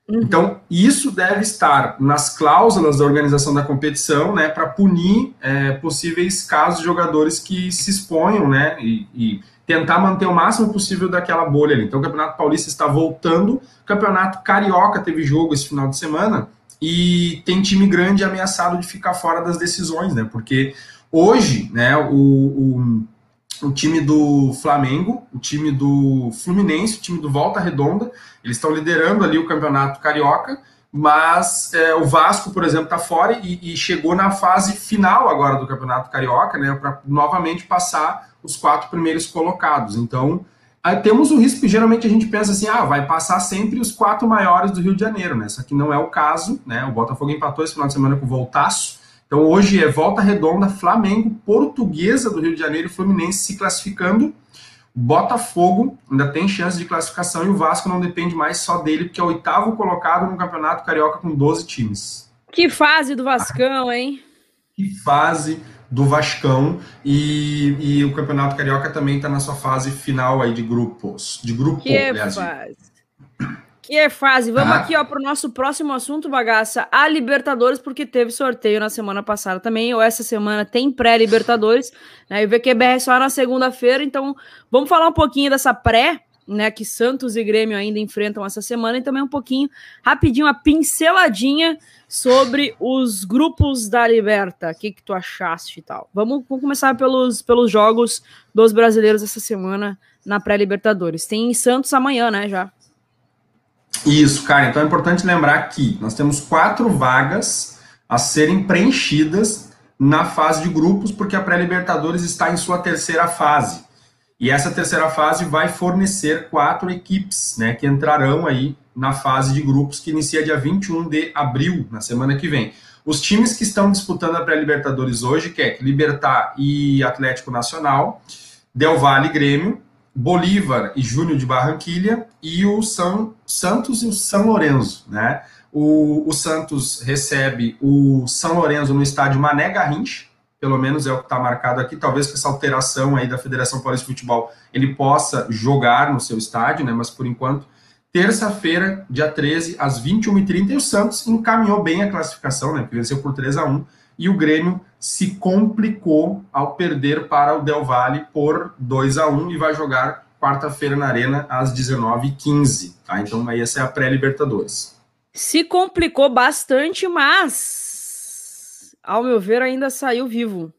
Uhum. Então, isso deve estar nas cláusulas da organização da competição, né, para punir é, possíveis casos de jogadores que se exponham, né, e, e, tentar manter o máximo possível daquela bolha ali. Então, o Campeonato Paulista está voltando, o Campeonato Carioca teve jogo esse final de semana, e tem time grande ameaçado de ficar fora das decisões, né, porque Hoje, né, o, o, o, time do Flamengo, o time do Fluminense, o time do Volta Redonda, eles estão liderando ali o campeonato carioca, mas é, o Vasco, por exemplo, está fora e, e, chegou na fase final agora do campeonato carioca, né, para novamente passar os quatro primeiros colocados. Então, aí temos o risco que geralmente a gente pensa assim, ah, vai passar sempre os quatro maiores do Rio de Janeiro, né? Só que não é o caso, né? O Botafogo empatou esse final de semana com o Voltaço, então hoje é Volta Redonda, Flamengo, Portuguesa do Rio de Janeiro e Fluminense se classificando. Botafogo ainda tem chance de classificação e o Vasco não depende mais só dele, porque é o oitavo colocado no Campeonato Carioca com 12 times. Que fase do Vascão, hein? Que fase do Vascão e, e o Campeonato Carioca também está na sua fase final aí de grupos. De grupo, que aliás. Fase. Que é fase. Vamos ah. aqui, ó, para o nosso próximo assunto, bagaça. A Libertadores, porque teve sorteio na semana passada também, ou essa semana tem pré-Libertadores, né? E o VQBR só na segunda-feira, então vamos falar um pouquinho dessa pré, né? Que Santos e Grêmio ainda enfrentam essa semana, e também um pouquinho, rapidinho, uma pinceladinha sobre os grupos da Liberta. O que, que tu achaste e tal? Vamos, vamos começar pelos, pelos jogos dos brasileiros essa semana na pré-Libertadores. Tem Santos amanhã, né? Já. Isso, cara. Então é importante lembrar que nós temos quatro vagas a serem preenchidas na fase de grupos, porque a pré-Libertadores está em sua terceira fase. E essa terceira fase vai fornecer quatro equipes, né, que entrarão aí na fase de grupos que inicia dia 21 de abril, na semana que vem. Os times que estão disputando a pré-Libertadores hoje, que é Libertar e Atlético Nacional, Del Valle Grêmio, Bolívar e Júnior de Barranquilha e o São Santos e o São Lourenço, né? O, o Santos recebe o São Lourenço no estádio Mané Garrincha, pelo menos é o que está marcado aqui. Talvez com essa alteração aí da Federação Paulista de Futebol ele possa jogar no seu estádio, né? Mas por enquanto, terça-feira, dia 13, às 21h30, e o Santos encaminhou bem a classificação, né? Que venceu por 3 a 1 e o Grêmio se complicou ao perder para o Del Valle por 2 a 1 e vai jogar quarta-feira na Arena às 19h15. Tá? Então, aí essa é a pré-Libertadores. Se complicou bastante, mas, ao meu ver, ainda saiu vivo.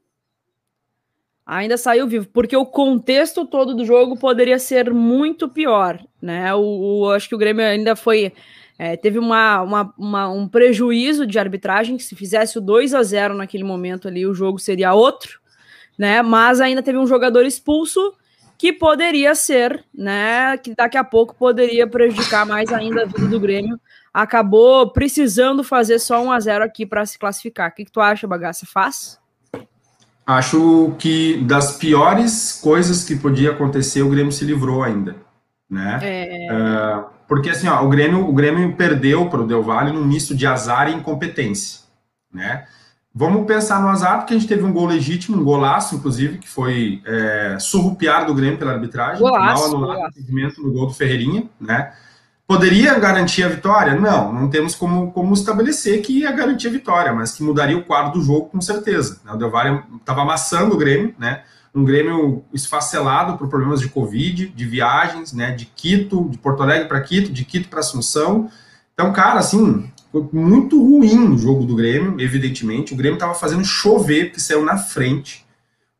Ainda saiu vivo, porque o contexto todo do jogo poderia ser muito pior, né? O, o acho que o Grêmio ainda foi é, teve uma, uma, uma, um prejuízo de arbitragem, que se fizesse o 2 a 0 naquele momento ali, o jogo seria outro, né? Mas ainda teve um jogador expulso que poderia ser, né? Que daqui a pouco poderia prejudicar mais ainda a vida do Grêmio acabou precisando fazer só 1 a 0 aqui para se classificar. O que, que tu acha, Bagaça? Faz? Acho que das piores coisas que podia acontecer, o Grêmio se livrou ainda, né? É... Uh, porque assim, ó, o Grêmio, o Grêmio perdeu para o Del Valle num misto de azar e incompetência, né? Vamos pensar no azar, porque a gente teve um gol legítimo, um golaço, inclusive, que foi é, surrupiar do Grêmio pela arbitragem, golaço, mal anulado o no gol do Ferreirinha, né? Poderia garantir a vitória? Não, não temos como, como estabelecer que ia garantir a vitória, mas que mudaria o quadro do jogo com certeza. Né? O Del Valle estava amassando o Grêmio, né? Um Grêmio esfacelado por problemas de Covid, de viagens, né? de Quito, de Porto Alegre para Quito, de Quito para Assunção. Então, cara, assim, foi muito ruim o jogo do Grêmio, evidentemente. O Grêmio estava fazendo chover, porque saiu na frente.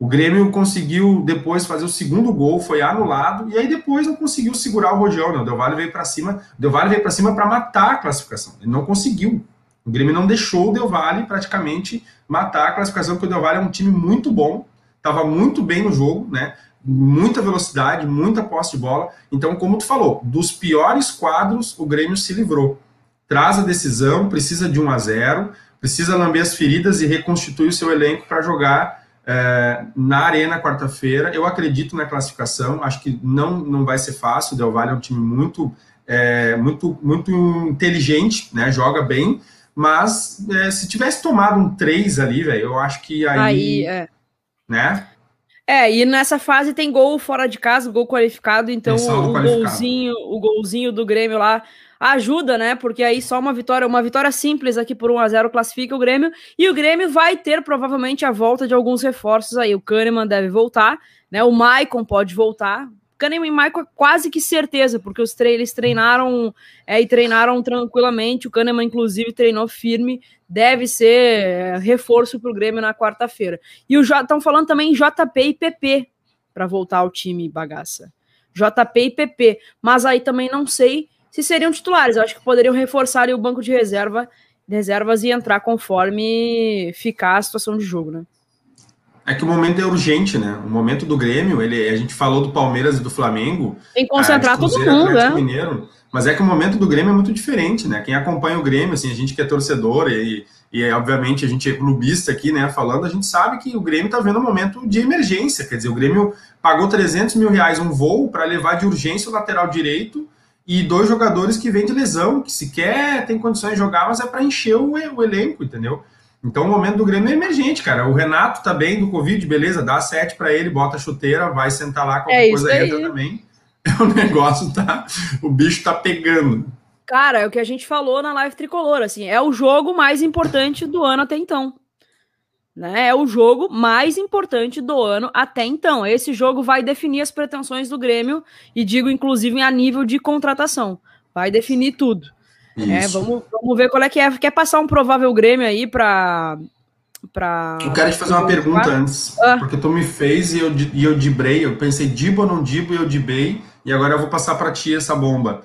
O Grêmio conseguiu depois fazer o segundo gol, foi anulado, e aí depois não conseguiu segurar o Rojão, né? O Del Valle veio para cima, Del Valle veio para cima para matar a classificação. Ele não conseguiu. O Grêmio não deixou o Del Valle praticamente matar a classificação, porque o Del Valle é um time muito bom, estava muito bem no jogo, né? Muita velocidade, muita posse de bola. Então, como tu falou, dos piores quadros, o Grêmio se livrou. Traz a decisão, precisa de 1 a 0, precisa lamber as feridas e reconstituir o seu elenco para jogar é, na Arena, quarta-feira, eu acredito na classificação. Acho que não, não vai ser fácil. O Del Valle é um time muito, é, muito, muito inteligente, né? Joga bem. Mas é, se tivesse tomado um 3 ali, velho, eu acho que aí. aí é. Né? É, e nessa fase tem gol fora de casa, gol qualificado, então o, o golzinho, o golzinho do Grêmio lá ajuda, né? Porque aí só uma vitória, uma vitória simples aqui por 1 a 0 classifica o Grêmio e o Grêmio vai ter provavelmente a volta de alguns reforços aí. O Kahneman deve voltar, né? O Maicon pode voltar. Kahneman e Maicon é quase que certeza, porque os tre eles treinaram é, e treinaram tranquilamente. O Kahneman, inclusive, treinou firme. Deve ser é, reforço para o Grêmio na quarta-feira. E estão falando também JP e PP para voltar ao time bagaça. JP e PP. Mas aí também não sei se seriam titulares. Eu acho que poderiam reforçar o banco de reserva, reservas e entrar conforme ficar a situação de jogo, né? É que o momento é urgente, né? O momento do Grêmio, ele, a gente falou do Palmeiras e do Flamengo. Tem que concentrar todo mundo, né? Mineiro, mas é que o momento do Grêmio é muito diferente, né? Quem acompanha o Grêmio, assim, a gente que é torcedor e, e obviamente a gente é clubista aqui, né, falando, a gente sabe que o Grêmio tá vendo um momento de emergência. Quer dizer, o Grêmio pagou 300 mil reais um voo para levar de urgência o lateral direito e dois jogadores que vêm de lesão, que sequer tem condições de jogar, mas é para encher o, o, elenco, entendeu? Então o momento do Grêmio é emergente, cara. O Renato tá bem do Covid, beleza, dá sete para ele, bota a chuteira, vai sentar lá, qualquer é coisa aí. entra também. O negócio tá. O bicho tá pegando. Cara, é o que a gente falou na live tricolor, assim, é o jogo mais importante do ano até então. Né? É o jogo mais importante do ano até então. Esse jogo vai definir as pretensões do Grêmio e digo inclusive a nível de contratação. Vai definir tudo. É, vamos, vamos ver qual é que é. Quer passar um provável Grêmio aí para para Eu quero te fazer uma pergunta antes, ah. porque tu me fez e eu, e eu dibrei, eu pensei dibo ou não dibo e eu dibei, e agora eu vou passar para ti essa bomba.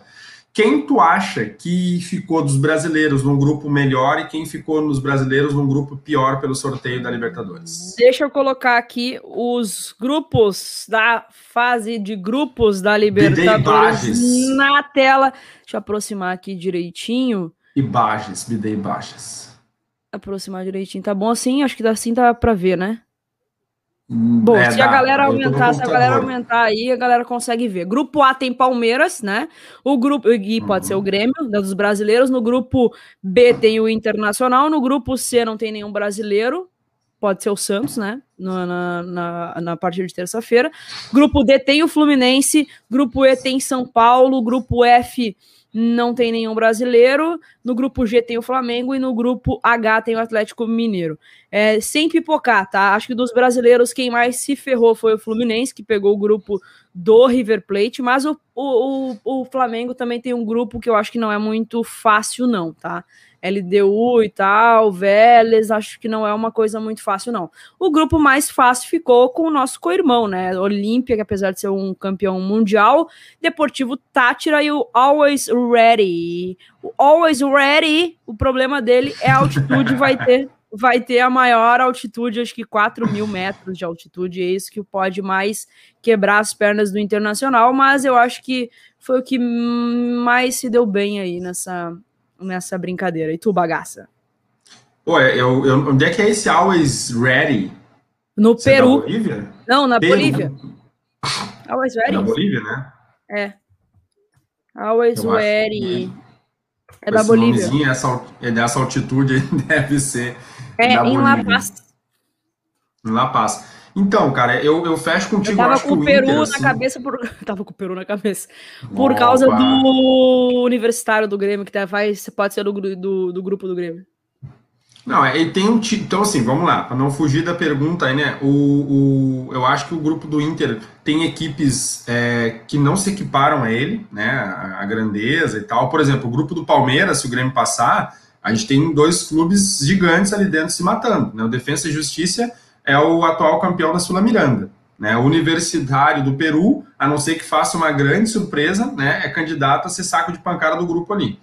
Quem tu acha que ficou dos brasileiros num grupo melhor e quem ficou nos brasileiros num grupo pior pelo sorteio da Libertadores? Deixa eu colocar aqui os grupos da fase de grupos da Libertadores na tela. Deixa eu aproximar aqui direitinho. Imagens, me dê imagens. Aproximar direitinho. Tá bom assim? Acho que assim tá pra ver, né? Bom, é, se a galera aumentar, se a galera aumentar aí, a galera consegue ver. Grupo A tem Palmeiras, né? O grupo e pode uhum. ser o Grêmio, né, dos brasileiros. No grupo B tem o Internacional. No grupo C não tem nenhum brasileiro. Pode ser o Santos, né? Na, na, na, na partida de terça-feira. Grupo D tem o Fluminense. Grupo E tem São Paulo. Grupo F não tem nenhum brasileiro. No grupo G tem o Flamengo e no grupo H tem o Atlético Mineiro. É, sem pipocar, tá? Acho que dos brasileiros quem mais se ferrou foi o Fluminense, que pegou o grupo do River Plate, mas o, o, o Flamengo também tem um grupo que eu acho que não é muito fácil, não, tá? LDU e tal, Vélez, acho que não é uma coisa muito fácil, não. O grupo mais fácil ficou com o nosso co-irmão, né? Olímpia, que apesar de ser um campeão mundial, Deportivo Tátira e o Always Ready. O Always Ready, o problema dele é a altitude, vai ter vai ter a maior altitude, acho que 4 mil metros de altitude, é isso que pode mais quebrar as pernas do Internacional, mas eu acho que foi o que mais se deu bem aí nessa, nessa brincadeira. E tu, bagaça? Pô, eu, eu, onde é que é esse Always Ready? No Você é Peru. É Bolívia? Não, na Peru. Bolívia. Always Ready? É na Bolívia, né? É. Always eu Ready. É da Bolívia. Essa, é dessa altitude deve ser. É, em La Paz. Em La Paz. Então, cara, eu, eu fecho contigo. Eu tava com o Peru Inter, na assim... cabeça por. tava com o Peru na cabeça. Por Opa. causa do universitário do Grêmio, que tá, vai, pode ser do, do, do grupo do Grêmio. Não, ele tem um. Então, assim, vamos lá, para não fugir da pergunta aí, né? O, o, eu acho que o grupo do Inter tem equipes é, que não se equiparam a ele, né? A, a, grandeza e tal. Por exemplo, o grupo do Palmeiras, se o Grêmio passar, a gente tem dois clubes gigantes ali dentro se matando, né? O Defensa e Justiça é o atual campeão da Sula Miranda. Né, o Universitário do Peru, a não ser que faça uma grande surpresa, né, é candidato a ser saco de pancada do grupo ali.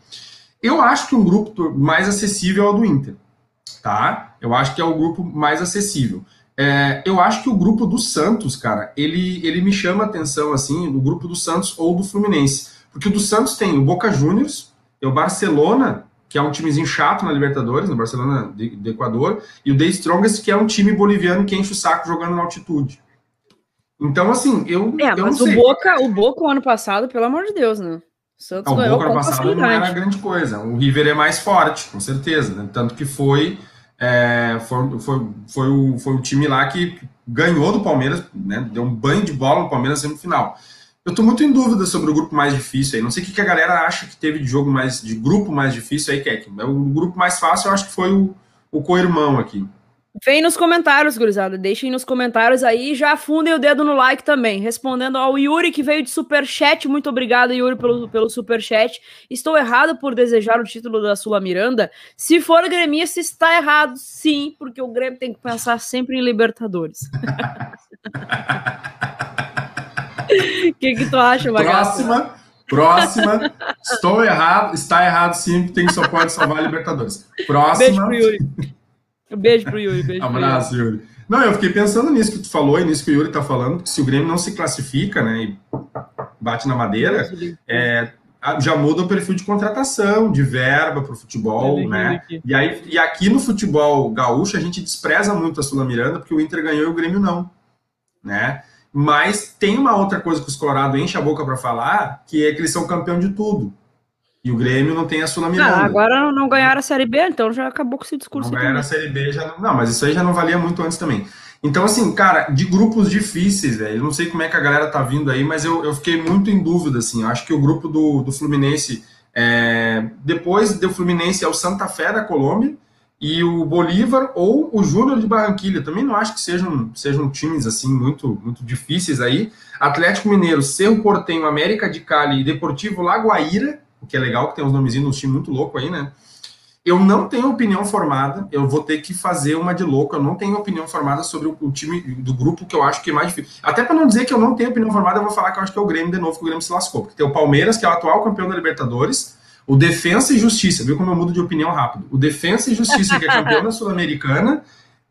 Eu acho que um grupo mais acessível é o do Inter, tá? Eu acho que é o grupo mais acessível. É, eu acho que o grupo do Santos, cara, ele, ele me chama a atenção, assim, do grupo do Santos ou do Fluminense. Porque o do Santos tem o Boca Juniors, tem o Barcelona, que é um timezinho chato na Libertadores, no Barcelona do Equador, e o The Strongest, que é um time boliviano que enche o saco jogando na altitude. Então, assim, eu. É, eu mas o Boca, o Boca, o ano passado, pelo amor de Deus, né? O Santos não, o Boca ano passado não era grande coisa. O River é mais forte, com certeza. Né? Tanto que foi, é, foi, foi, foi, o, foi o time lá que ganhou do Palmeiras, né? Deu um banho de bola no Palmeiras no semifinal. Eu tô muito em dúvida sobre o grupo mais difícil aí. Não sei o que, a galera acha que teve de jogo mais, de grupo mais difícil aí, Keck. É o grupo mais fácil, eu acho que foi o, o co-irmão aqui. Vem nos comentários, gurizada. Deixem nos comentários aí. Já afundem o dedo no like também. Respondendo ao Yuri, que veio de superchat. Muito obrigado, Yuri, pelo, pelo superchat. Estou errado por desejar o título da Sula Miranda? Se for gremista, está errado, sim, porque o Grêmio tem que pensar sempre em Libertadores. O que, que tu acha, Bagaço? Próxima, próxima. Estou errado, está errado sim, tem só pode salvar a Libertadores. Próxima. Beijo pro Yuri. Um beijo pro Yuri. Beijo Abraço, Yuri. Yuri. Não, eu fiquei pensando nisso que tu falou e nisso que o Yuri tá falando, que se o Grêmio não se classifica, né, e bate na madeira, é, já muda o perfil de contratação, de verba para o futebol, né? E, aí, e aqui no futebol gaúcho a gente despreza muito a Sula Miranda porque o Inter ganhou e o Grêmio não, né? Mas tem uma outra coisa que os Colorado enchem a boca para falar, que é que eles são campeão de tudo. E o Grêmio não tem a Sula Miranda. Ah, agora não ganharam a Série B, então já acabou com esse discurso. Não ganharam a Série B, já não... não, mas isso aí já não valia muito antes também. Então, assim, cara, de grupos difíceis, velho, eu não sei como é que a galera tá vindo aí, mas eu, eu fiquei muito em dúvida, assim, eu acho que o grupo do, do Fluminense, é... depois do Fluminense é o Santa Fé da Colômbia, e o Bolívar ou o Júnior de Barranquilha. Também não acho que sejam, sejam times assim muito, muito difíceis aí. Atlético Mineiro, Cerro Portenho, América de Cali e Deportivo Lagoaíra, o que é legal que tem uns nomezinhos uns times muito louco aí, né? Eu não tenho opinião formada, eu vou ter que fazer uma de louco, eu não tenho opinião formada sobre o, o time do grupo que eu acho que é mais difícil. Até para não dizer que eu não tenho opinião formada, eu vou falar que eu acho que é o Grêmio de novo, que o Grêmio se lascou. Porque tem o Palmeiras, que é o atual campeão da Libertadores, o Defensa e Justiça, viu como eu mudo de opinião rápido? O Defensa e Justiça, que é campeão da Sul-Americana,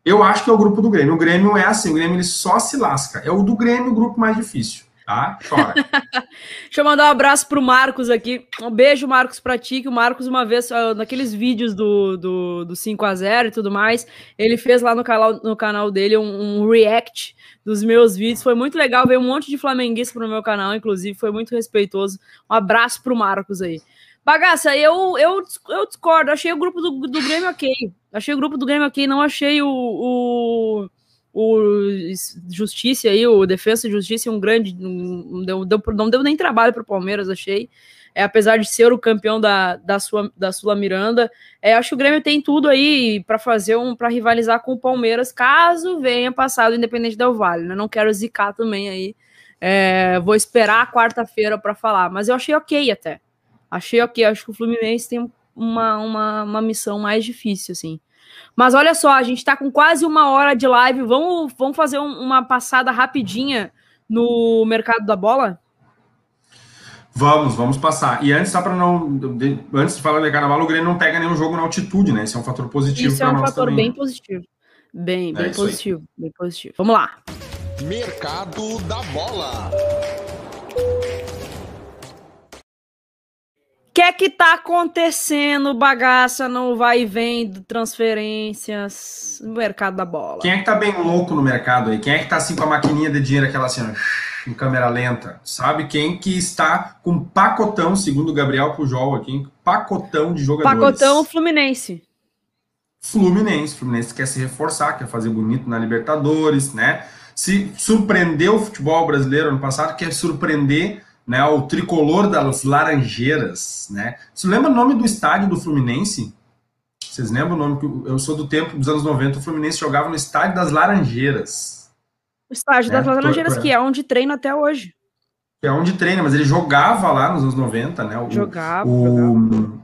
eu acho que é o grupo do Grêmio. O Grêmio é assim, o Grêmio ele só se lasca. É o do Grêmio o grupo mais difícil. tá? Chora. Deixa eu mandar um abraço pro Marcos aqui. Um beijo, Marcos, pra ti, que o Marcos, uma vez, ah, naqueles vídeos do, do, do 5 a 0 e tudo mais, ele fez lá no canal, no canal dele um, um react dos meus vídeos. Foi muito legal, veio um monte de flamenguista pro meu canal, inclusive, foi muito respeitoso. Um abraço pro Marcos aí. Bagaça, eu, eu, eu discordo. Achei o grupo do, do Grêmio ok. Achei o grupo do Grêmio ok. Não achei o, o, o Justiça aí, o Defesa e Justiça, um grande. Não deu, deu, não deu nem trabalho para o Palmeiras, achei. É, apesar de ser o campeão da, da, sua, da Sula Miranda, é, acho que o Grêmio tem tudo aí para fazer um para rivalizar com o Palmeiras, caso venha passado Independente Del Vale. Né? Não quero zicar também aí. É, vou esperar quarta-feira para falar, mas eu achei ok até. Achei ok, acho que o Fluminense tem uma, uma, uma missão mais difícil, assim. Mas olha só, a gente está com quase uma hora de live. Vamos, vamos fazer um, uma passada rapidinha no mercado da bola? Vamos, vamos passar. E antes, só para não. De, antes de falar de carnaval, o Grêmio não pega nenhum jogo na altitude, né? Isso é um fator positivo Isso é um fator também. bem positivo. Bem, bem é positivo. Bem positivo. Vamos lá. Mercado da bola. O que é que tá acontecendo, bagaça, no vai e vem transferências no mercado da bola? Quem é que tá bem louco no mercado aí? Quem é que tá assim com a maquininha de dinheiro, aquela assim, ó, em câmera lenta? Sabe quem que está com pacotão, segundo o Gabriel Pujol aqui, pacotão de jogadores? Pacotão Fluminense. Fluminense. Fluminense quer se reforçar, quer fazer bonito na Libertadores, né? Se surpreendeu o futebol brasileiro ano passado, quer surpreender né, o tricolor das Laranjeiras, né? Você lembra o nome do estádio do Fluminense? Vocês lembram o nome? Eu sou do tempo dos anos 90, o Fluminense jogava no estádio das Laranjeiras. O estádio das né? Laranjeiras, que é onde treina até hoje. Que é onde treina, mas ele jogava lá nos anos 90, né? O, jogava, o, jogava.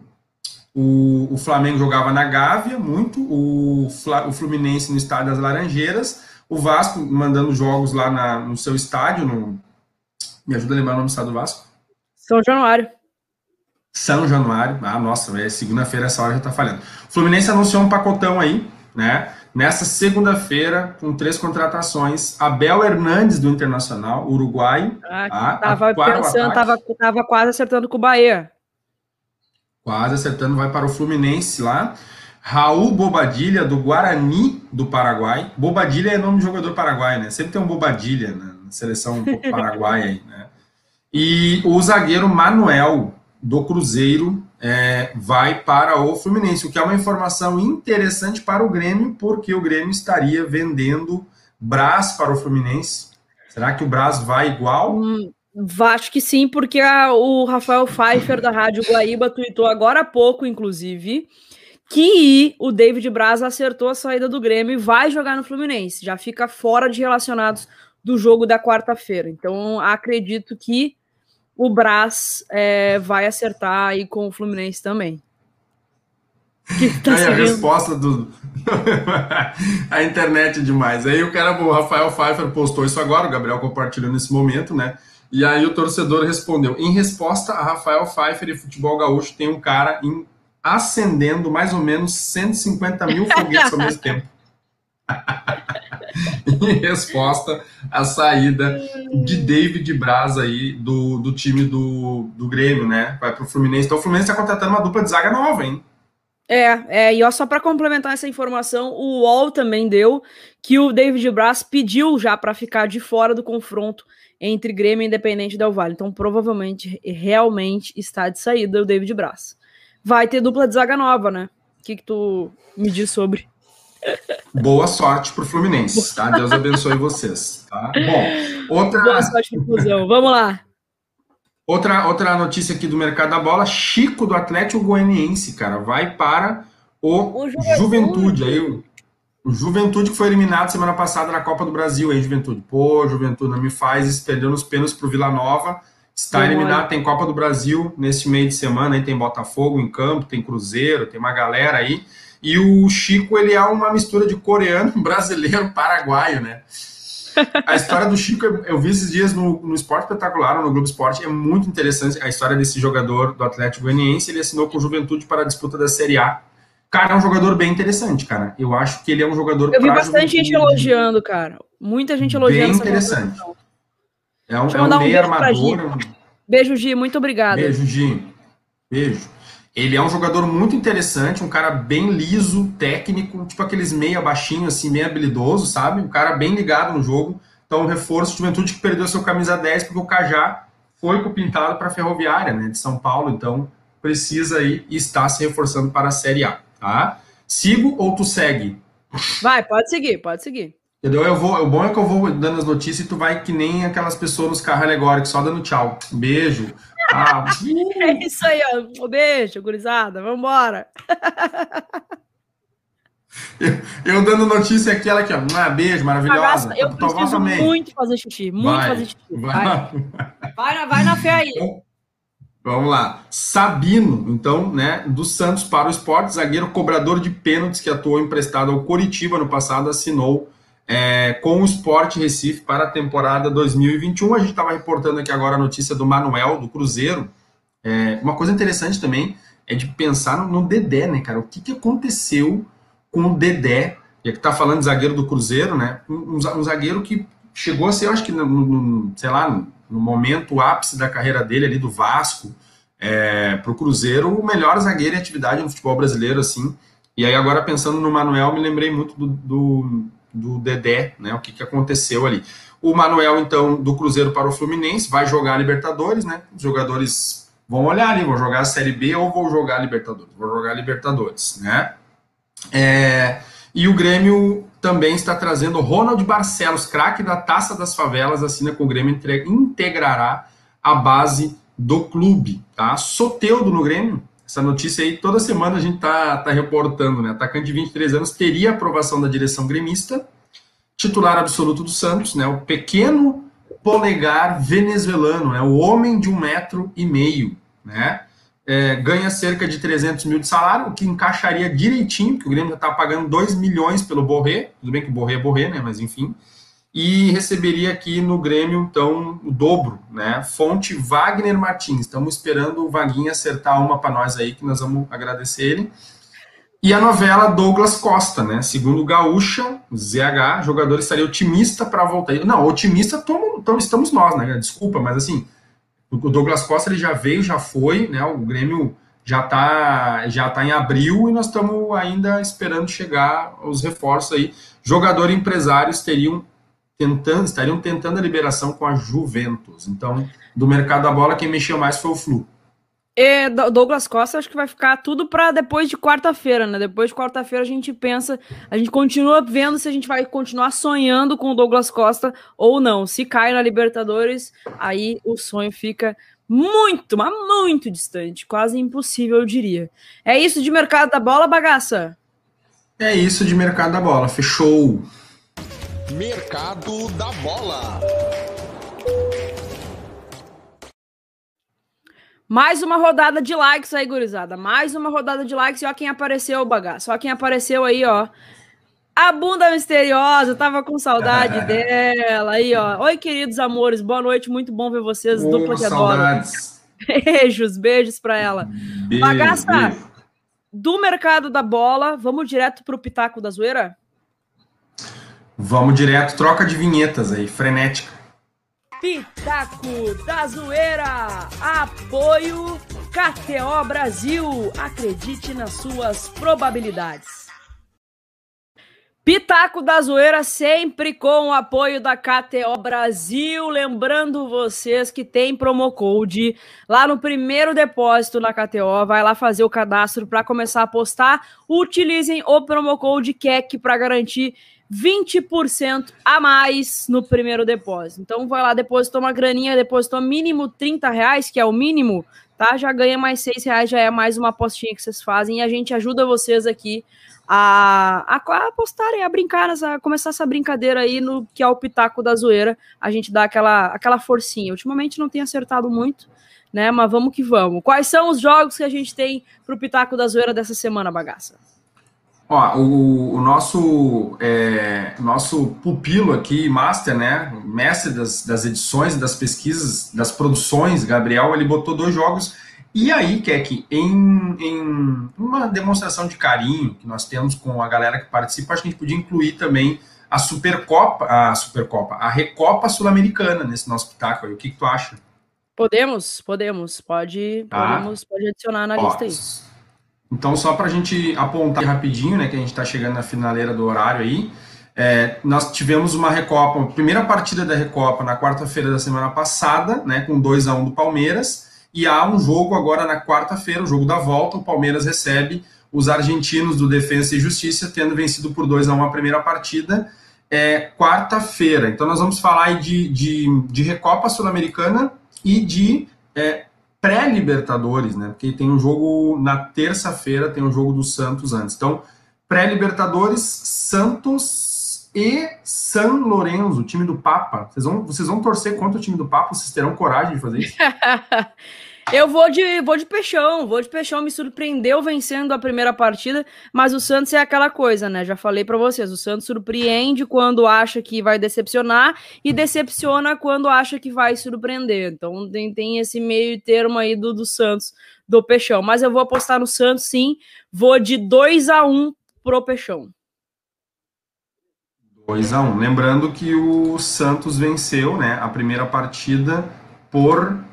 O, o Flamengo jogava na Gávea muito, o, o Fluminense no estádio das Laranjeiras, o Vasco mandando jogos lá na, no seu estádio, no, me ajuda a lembrar o nome do estado do Vasco? São Januário. São Januário. Ah, nossa, é segunda-feira essa hora já tá falhando. O Fluminense anunciou um pacotão aí, né? Nessa segunda-feira, com três contratações, Abel Hernandes do Internacional, Uruguai. Ah, tá? tava pensando, tava, tava quase acertando com o Bahia. Quase acertando, vai para o Fluminense lá. Raul Bobadilha, do Guarani do Paraguai. Bobadilha é nome de jogador paraguai, né? Sempre tem um Bobadilha na seleção um paraguaia aí, né? E o zagueiro Manuel, do Cruzeiro, é, vai para o Fluminense, o que é uma informação interessante para o Grêmio, porque o Grêmio estaria vendendo Brás para o Fluminense. Será que o Brás vai igual? Hum, acho que sim, porque a, o Rafael Pfeiffer da Rádio Guaíba tweetou agora há pouco, inclusive, que o David Braz acertou a saída do Grêmio e vai jogar no Fluminense. Já fica fora de relacionados do jogo da quarta-feira. Então, acredito que o Braz é, vai acertar aí com o Fluminense também. Que tá aí a resposta do. a internet é demais. Aí o cara, o Rafael Pfeiffer postou isso agora, o Gabriel compartilhou nesse momento, né? E aí o torcedor respondeu: em resposta a Rafael Pfeiffer e futebol gaúcho, tem um cara em acendendo mais ou menos 150 mil foguetes ao mesmo tempo. Em resposta à saída de David Braz aí do, do time do, do Grêmio, né? Vai para o Fluminense. Então o Fluminense está contratando uma dupla de zaga nova, hein? É, é, e ó, só para complementar essa informação, o UOL também deu que o David Braz pediu já para ficar de fora do confronto entre Grêmio e Independente Del Vale. Então, provavelmente, realmente está de saída o David Braz vai ter dupla de zaga nova, né? O que, que tu me diz sobre? Boa sorte pro Fluminense, tá? Deus abençoe vocês, tá? Bom, outra... Boa sorte pro Vamos lá. Outra, outra notícia aqui do mercado da bola, Chico do Atlético Goianiense, cara, vai para o, o Juventude. Juventude. Aí, o, o Juventude que foi eliminado semana passada na Copa do Brasil, hein, Juventude? Pô, Juventude, não me faz perdeu nos pênaltis pro Vila Nova Está eliminado, tem Copa do Brasil nesse meio de semana, aí tem Botafogo em campo, tem Cruzeiro, tem uma galera aí. E o Chico, ele é uma mistura de coreano, brasileiro, paraguaio, né? A história do Chico, eu vi esses dias no, no Esporte Espetacular, no Globo Esporte, é muito interessante a história desse jogador do Atlético Goianiense, ele assinou com o Juventude para a disputa da Série A. Cara, é um jogador bem interessante, cara. Eu acho que ele é um jogador... Eu vi bastante gente elogiando, cara. Muita gente elogiando. Bem interessante. É um, é um, um meio armador. Beijo, Gi, muito obrigado. Beijo, Gi. Beijo. Ele é um jogador muito interessante, um cara bem liso, técnico, tipo aqueles meia baixinho, assim, meio habilidoso, sabe? Um cara bem ligado no jogo. Então, um reforço de juventude que perdeu seu camisa 10, porque o Cajá foi com pintado para a Ferroviária, né, de São Paulo. Então, precisa aí e está se reforçando para a Série A, tá? Sigo ou tu segue? Vai, pode seguir, pode seguir. Entendeu? Eu vou, o bom é que eu vou dando as notícias e tu vai que nem aquelas pessoas nos carros alegóricos, só dando tchau. Beijo. Ah, é isso aí, ó. Um beijo, gurizada. Vambora. Eu, eu, dando notícia aqui, ela aqui, ó. Ah, beijo, maravilhosa. Eu preciso também. muito fazer xixi, muito vai, fazer xixi. Vai. Vai. vai, vai na fé aí. Então, vamos lá. Sabino, então, né, do Santos para o esporte, zagueiro cobrador de pênaltis que atuou emprestado ao Coritiba no passado, assinou é, com o Sport Recife para a temporada 2021. A gente estava reportando aqui agora a notícia do Manuel, do Cruzeiro. É, uma coisa interessante também é de pensar no, no Dedé, né, cara? O que, que aconteceu com o Dedé, que está falando de zagueiro do Cruzeiro, né? Um, um, zagueiro que chegou a ser, eu acho que, no, no, sei lá, no momento ápice da carreira dele ali do Vasco é, para o Cruzeiro, o melhor zagueiro em atividade no futebol brasileiro, assim. E aí agora pensando no Manuel, me lembrei muito do, do do Dedé, né? O que, que aconteceu ali. O Manuel, então, do Cruzeiro para o Fluminense, vai jogar a Libertadores, né? Os jogadores vão olhar ali, vão jogar a Série B ou vão jogar a Libertadores? Vou jogar a Libertadores, né? É, e o Grêmio também está trazendo Ronald Barcelos, craque da Taça das Favelas, assina com o Grêmio, integrará a base do clube, tá? Soteudo no Grêmio, essa notícia aí, toda semana a gente tá, tá reportando, né? Atacante de 23 anos teria aprovação da direção gremista, titular absoluto do Santos, né? O pequeno polegar venezuelano, né? O homem de um metro e meio, né? É, ganha cerca de 300 mil de salário, o que encaixaria direitinho, que o Grêmio já está pagando 2 milhões pelo Borré, tudo bem que o Borré é Borré, né? Mas enfim e receberia aqui no Grêmio, então, o dobro, né? Fonte Wagner Martins. Estamos esperando o Vaguinho acertar uma para nós aí, que nós vamos agradecer ele. E a novela Douglas Costa, né? Segundo Gaúcha, ZH, jogador estaria otimista para voltar. Não, otimista tomo, estamos nós, né? Desculpa, mas assim, o Douglas Costa ele já veio, já foi, né? O Grêmio já está já tá em abril e nós estamos ainda esperando chegar os reforços aí. Jogador e empresários teriam tentando, estariam tentando a liberação com a Juventus. Então, do mercado da bola, quem mexeu mais foi o Flu. E Douglas Costa, acho que vai ficar tudo para depois de quarta-feira, né? Depois de quarta-feira a gente pensa, a gente continua vendo se a gente vai continuar sonhando com o Douglas Costa ou não. Se cai na Libertadores, aí o sonho fica muito, mas muito distante, quase impossível, eu diria. É isso de mercado da bola, bagaça? É isso de mercado da bola, fechou. Mercado da Bola. Mais uma rodada de likes aí, gurizada. Mais uma rodada de likes. E ó quem apareceu, bagaço. Ó quem apareceu aí, ó. A bunda misteriosa, tava com saudade dela. Aí, ó. Oi, queridos amores, boa noite. Muito bom ver vocês. Oh, dupla que adora. Beijos, beijos pra ela. Beijo, Bagaça, beijo. do mercado da bola, vamos direto pro Pitaco da Zoeira? Vamos direto, troca de vinhetas aí, frenética. Pitaco da Zoeira. Apoio KTO Brasil. Acredite nas suas probabilidades. Pitaco da Zoeira sempre com o apoio da KTO Brasil. Lembrando vocês que tem promo code lá no primeiro depósito na KTO. Vai lá fazer o cadastro para começar a apostar. Utilizem o promo code KEC para garantir 20% a mais no primeiro depósito. Então vai lá, depositou uma graninha, depositou mínimo 30 reais, que é o mínimo, tá? Já ganha mais 6 reais, já é mais uma apostinha que vocês fazem e a gente ajuda vocês aqui a, a, a apostarem, a brincar, a começar essa brincadeira aí no que é o pitaco da zoeira. A gente dá aquela, aquela forcinha. Ultimamente não tem acertado muito, né? Mas vamos que vamos. Quais são os jogos que a gente tem pro pitaco da zoeira dessa semana, bagaça? Ó, o, o nosso, é, nosso pupilo aqui, master, né, mestre das, das edições, das pesquisas, das produções, Gabriel, ele botou dois jogos. E aí, Keck, em, em uma demonstração de carinho que nós temos com a galera que participa, acho que a gente podia incluir também a Supercopa, a Supercopa, a Recopa Sul-Americana nesse nosso pitaco aí. O que, que tu acha? Podemos, podemos. Pode, tá. podemos, pode adicionar na Ó, lista aí. Então, só para a gente apontar rapidinho, né, que a gente está chegando na finaleira do horário aí, é, nós tivemos uma Recopa, a primeira partida da Recopa na quarta-feira da semana passada, né, com 2 a 1 um do Palmeiras, e há um jogo agora na quarta-feira, o jogo da volta, o Palmeiras recebe os argentinos do Defensa e Justiça, tendo vencido por 2 a 1 um a primeira partida, é quarta-feira. Então nós vamos falar de, de, de Recopa Sul-Americana e de é, pré-Libertadores, né? Porque tem um jogo na terça-feira, tem um jogo do Santos antes. Então, pré-Libertadores, Santos e San Lorenzo, o time do Papa. Vocês vão, vocês vão torcer contra o time do Papa? Vocês terão coragem de fazer isso? Eu vou de, vou de peixão, vou de peixão. Me surpreendeu vencendo a primeira partida, mas o Santos é aquela coisa, né? Já falei para vocês, o Santos surpreende quando acha que vai decepcionar e decepciona quando acha que vai surpreender. Então tem, tem esse meio termo aí do, do Santos, do peixão. Mas eu vou apostar no Santos, sim. Vou de 2 a 1 um pro peixão. 2 a 1 um. Lembrando que o Santos venceu, né, a primeira partida por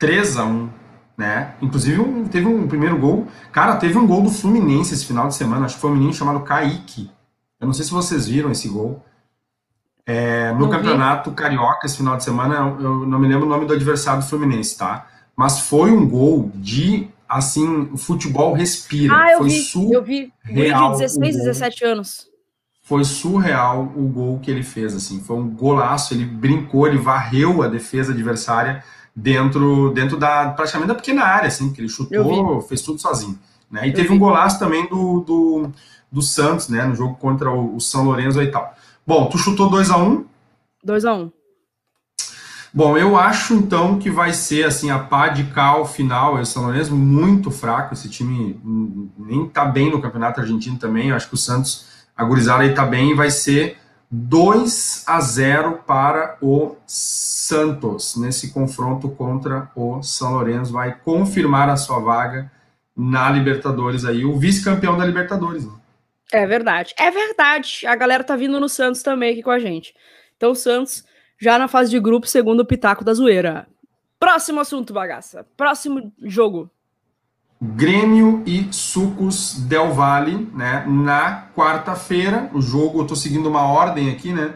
3 a 1 né? Inclusive um, teve um primeiro gol. Cara, teve um gol do Fluminense esse final de semana, acho que foi um menino chamado Kaique. Eu não sei se vocês viram esse gol. É, no não campeonato vi. carioca esse final de semana, eu não me lembro o nome do adversário do Fluminense, tá? Mas foi um gol de assim, o futebol respira. Ah, eu foi vi, surreal eu vi. de 16, 17 anos. Foi surreal o gol que ele fez, assim. Foi um golaço, ele brincou, ele varreu a defesa adversária dentro, dentro da praticamente da pequena área, assim, que ele chutou, fez tudo sozinho. Né? E Eu teve vi. um golaço também do, do, do, Santos, né, no jogo contra o, o São Lourenço e tal. Bom, tu chutou 2 a 1 um? 2 a 1 um. Bom, eu acho então que vai ser assim a pá de cal final. O São Lourenço muito fraco. Esse time nem tá bem no campeonato argentino também. Eu acho que o Santos, a gurizada aí tá bem e vai ser 2 a 0 para o Santos nesse confronto contra o São Lourenço. Vai confirmar a sua vaga na Libertadores aí, o vice-campeão da Libertadores. Né? É verdade, é verdade. A galera tá vindo no Santos também aqui com a gente. Então, o Santos já na fase de grupo, segundo o Pitaco da Zoeira. Próximo assunto, bagaça. Próximo jogo. Grêmio e Sucos Del Valle, né? Na quarta-feira, o jogo, eu tô seguindo uma ordem aqui, né?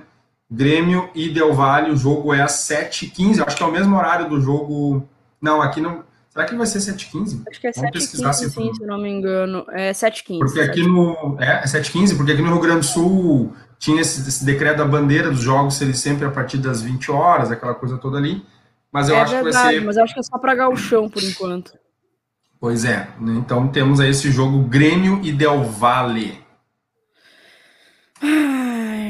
Grêmio e Del Valle, o jogo é às 7h15, acho que é o mesmo horário do jogo. Não, aqui não. Será que vai ser 7h15? Acho que é 7h15, se, sim, se não me engano. É 7h15. Porque aqui 7. no. É, é 7h15, porque aqui no Rio Grande do Sul tinha esse, esse, decreto da bandeira dos jogos, ele sempre a partir das 20 horas, aquela coisa toda ali. Mas eu é acho verdade, que vai ser. Mas eu acho que é só para chão por enquanto. Pois é, então temos aí esse jogo Grêmio e Del Valle.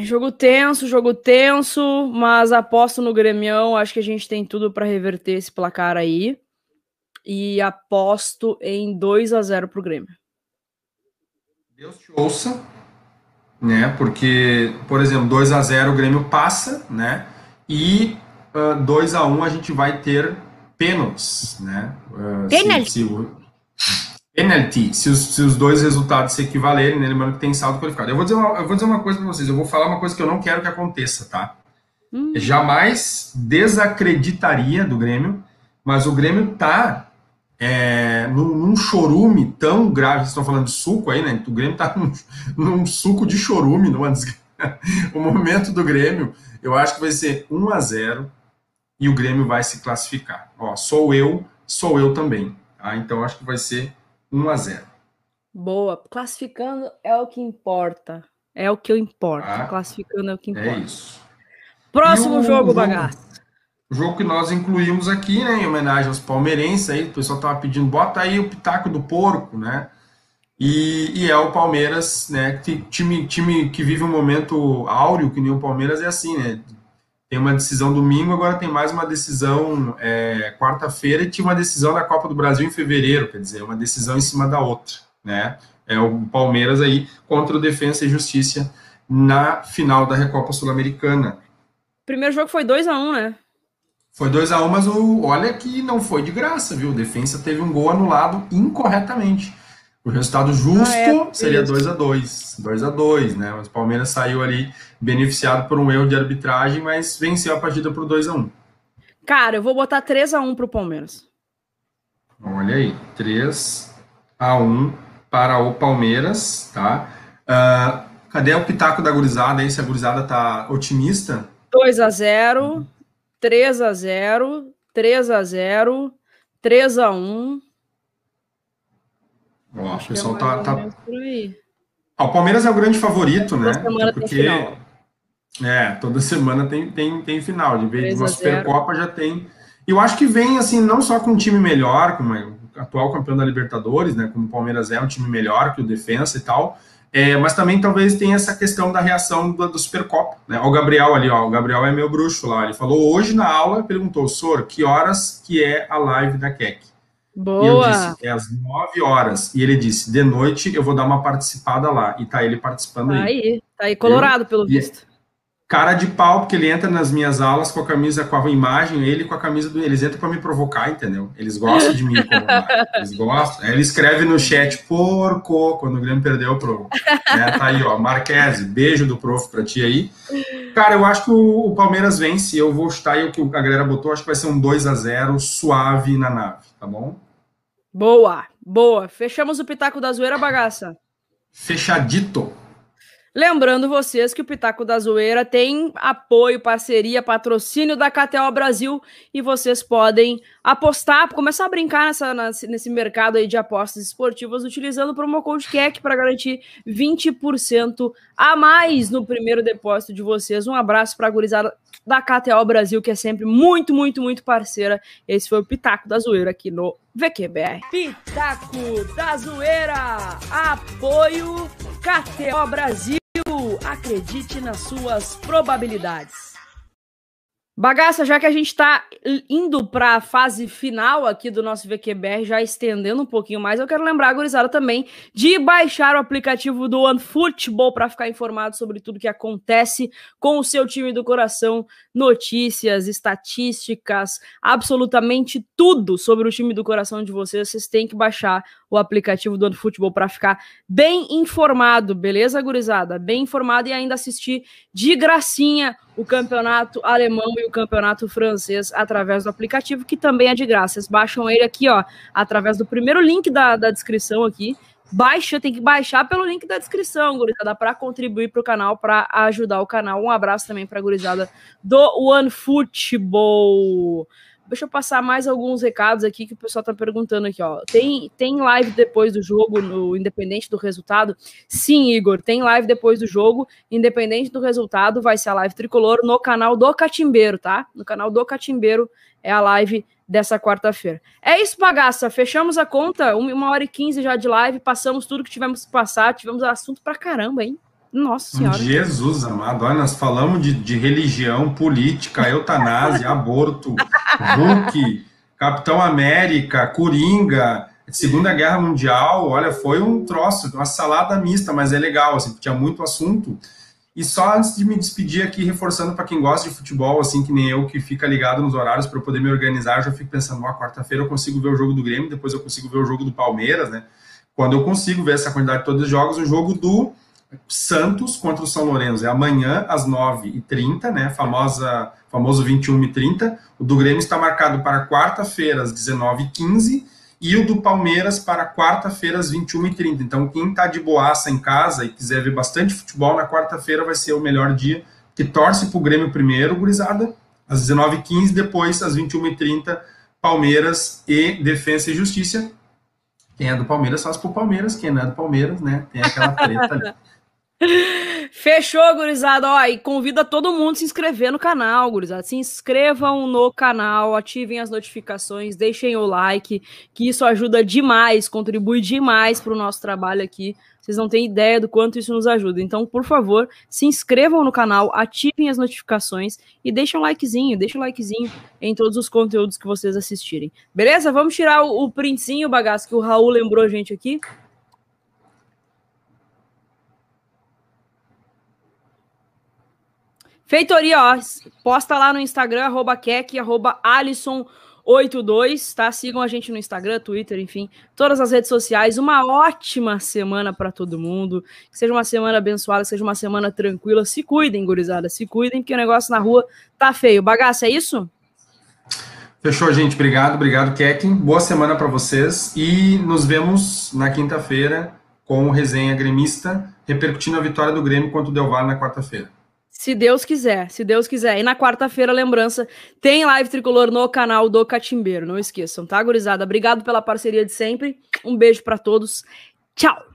jogo tenso, jogo tenso, mas aposto no Grêmio. Acho que a gente tem tudo para reverter esse placar aí. E aposto em 2 a 0 pro Grêmio. Deus te ouça, né? Porque, por exemplo, 2 a 0 o Grêmio passa, né? E uh, 2 a 1 a gente vai ter pênaltis, né? Uh. Se, se, penalty, se os, se os dois resultados se equivalerem, né, lembrando que tem saldo qualificado. Eu vou dizer uma, eu vou dizer uma coisa para vocês, eu vou falar uma coisa que eu não quero que aconteça, tá? Hum. Jamais desacreditaria do Grêmio, mas o Grêmio tá é, num, num, chorume tão grave, vocês estão falando de suco aí, né? O Grêmio tá num, num suco de chorume, numa o momento do Grêmio, eu acho que vai ser 1 a 0 e o Grêmio vai se classificar. Ó, sou eu, sou eu também. Tá? Então acho que vai ser 1 a 0. Boa. Classificando é o que importa. É o que eu importo. Ah, Classificando é o que é importa. É isso. Próximo o, jogo, jogo, bagaço. O jogo que nós incluímos aqui, né, em homenagem aos palmeirenses, aí, o pessoal tava pedindo, bota aí o pitaco do porco, né? E, e, é o Palmeiras, né? Que, time, time que vive um momento áureo, que nem o Palmeiras, é assim, né? Tem uma decisão domingo, agora tem mais uma decisão é, quarta-feira e tinha uma decisão da Copa do Brasil em fevereiro, quer dizer, uma decisão em cima da outra, né? É o Palmeiras aí contra o Defensa e Justiça na final da Recopa Sul-Americana. Primeiro jogo foi 2 a 1 um, né? Foi 2 a 1 um, mas o, olha que não foi de graça, viu? O Defensa teve um gol anulado incorretamente. O resultado justo ah, é, seria 2 a 2 2 a 2 né? Mas o Palmeiras saiu ali beneficiado por um erro de arbitragem, mas venceu a partida por 2 a 1 Cara, eu vou botar 3 a 1 pro Palmeiras. Olha aí, 3 a 1 para o Palmeiras, tá? Uh, cadê o pitaco da gurizada aí? Se a gurizada tá otimista? 2 a 0 3 a 0 3 a 0 3 a 1 Ó, o pessoal é tá. tá... Ah, o Palmeiras é o grande favorito, né? Semana Porque. É, toda semana tem, tem, tem final. De vez de uma Supercopa já tem. E eu acho que vem, assim, não só com um time melhor, como o atual campeão da Libertadores, né? Como o Palmeiras é um time melhor que o Defensa e tal. É, mas também talvez tenha essa questão da reação do, do Supercopa. Né? Ó, o Gabriel ali, ó, o Gabriel é meu bruxo lá. Ele falou hoje na aula, perguntou, Sor, que horas que é a live da Keck? Boa! E eu disse, é às 9 horas. E ele disse, de noite eu vou dar uma participada lá. E tá ele participando tá aí. aí. Tá aí colorado, eu, pelo visto. Cara de pau, porque ele entra nas minhas aulas com a camisa, com a imagem, ele com a camisa do. Eles entram para me provocar, entendeu? Eles gostam de mim Eles gostam. Aí ele escreve no chat, porco, quando o Grêmio perdeu pro. Né, tá aí, ó. Marquese, beijo do prof pra ti aí. Cara, eu acho que o, o Palmeiras vence. Eu vou chutar aí o que a galera botou. Acho que vai ser um 2 a 0 suave na nave, tá bom? Boa, boa. Fechamos o Pitaco da Zoeira, bagaça. Fechadito. Lembrando vocês que o Pitaco da Zoeira tem apoio, parceria, patrocínio da KTO Brasil e vocês podem apostar, começar a brincar nessa, nesse mercado aí de apostas esportivas utilizando o promo code KEC para garantir 20% a mais no primeiro depósito de vocês. Um abraço para a gurizada da KTO Brasil, que é sempre muito, muito, muito parceira. Esse foi o Pitaco da Zoeira aqui no VQBR. Pitaco da Zoeira, apoio KTO Brasil. Acredite nas suas probabilidades. Bagaça, já que a gente está indo para a fase final aqui do nosso VQBR, já estendendo um pouquinho mais, eu quero lembrar a gurizada também de baixar o aplicativo do OneFootball para ficar informado sobre tudo que acontece com o seu time do coração, notícias, estatísticas, absolutamente tudo sobre o time do coração de vocês. Vocês têm que baixar o aplicativo do OneFootball para ficar bem informado, beleza, gurizada? Bem informado e ainda assistir de gracinha o campeonato alemão e o campeonato francês através do aplicativo, que também é de graça. Vocês baixam ele aqui, ó, através do primeiro link da, da descrição aqui. Baixa, tem que baixar pelo link da descrição, gurizada, para contribuir para o canal, para ajudar o canal. Um abraço também para a gurizada do OneFootball. Deixa eu passar mais alguns recados aqui que o pessoal tá perguntando aqui, ó. Tem, tem live depois do jogo, no independente do resultado? Sim, Igor, tem live depois do jogo, independente do resultado, vai ser a live tricolor no canal do Catimbeiro, tá? No canal do Catimbeiro é a live dessa quarta-feira. É isso, bagaça. Fechamos a conta, uma hora e quinze já de live, passamos tudo que tivemos que passar, tivemos assunto pra caramba, hein? Nossa Senhora. Jesus amado, olha, nós falamos de, de religião, política, eutanásia, aborto, Hulk, Capitão América, Coringa, Segunda Guerra Mundial, olha, foi um troço, uma salada mista, mas é legal, assim, tinha muito assunto. E só antes de me despedir aqui, reforçando para quem gosta de futebol, assim, que nem eu, que fica ligado nos horários para eu poder me organizar, já fico pensando, ó, quarta-feira eu consigo ver o jogo do Grêmio, depois eu consigo ver o jogo do Palmeiras, né? Quando eu consigo ver essa quantidade todos os jogos, o jogo do Santos contra o São Lourenço é amanhã às 9h30, né? Famosa, famoso 21h30. O do Grêmio está marcado para quarta-feira às 19h15 e o do Palmeiras para quarta-feira às 21h30. Então, quem está de boaça em casa e quiser ver bastante futebol, na quarta-feira vai ser o melhor dia, que torce para o Grêmio primeiro, gurizada, às 19h15, depois às 21h30, Palmeiras e Defesa e Justiça. Quem é do Palmeiras faz para o Palmeiras, quem não é do Palmeiras, né? Tem aquela treta ali. Fechou, gurizada. Ó, e convida todo mundo a se inscrever no canal, gurizada. Se inscrevam no canal, ativem as notificações, deixem o like, que isso ajuda demais, contribui demais para o nosso trabalho aqui. Vocês não têm ideia do quanto isso nos ajuda. Então, por favor, se inscrevam no canal, ativem as notificações e deixem um likezinho, deixem um likezinho em todos os conteúdos que vocês assistirem. Beleza? Vamos tirar o, o printzinho, bagaço, que o Raul lembrou a gente aqui. Feitoria, ó, posta lá no Instagram, arroba Keck, arroba Alisson 82, tá? Sigam a gente no Instagram, Twitter, enfim, todas as redes sociais. Uma ótima semana para todo mundo. Que seja uma semana abençoada, seja uma semana tranquila. Se cuidem, gurizada, se cuidem, porque o negócio na rua tá feio. Bagaço, é isso? Fechou, gente. Obrigado, obrigado, Kekin. Boa semana para vocês e nos vemos na quinta-feira com o Resenha Gremista, repercutindo a vitória do Grêmio contra o Del Valle na quarta-feira. Se Deus quiser, se Deus quiser. E na quarta-feira, lembrança, tem live tricolor no canal do Catimbeiro. Não esqueçam, tá, gurizada? Obrigado pela parceria de sempre. Um beijo para todos. Tchau!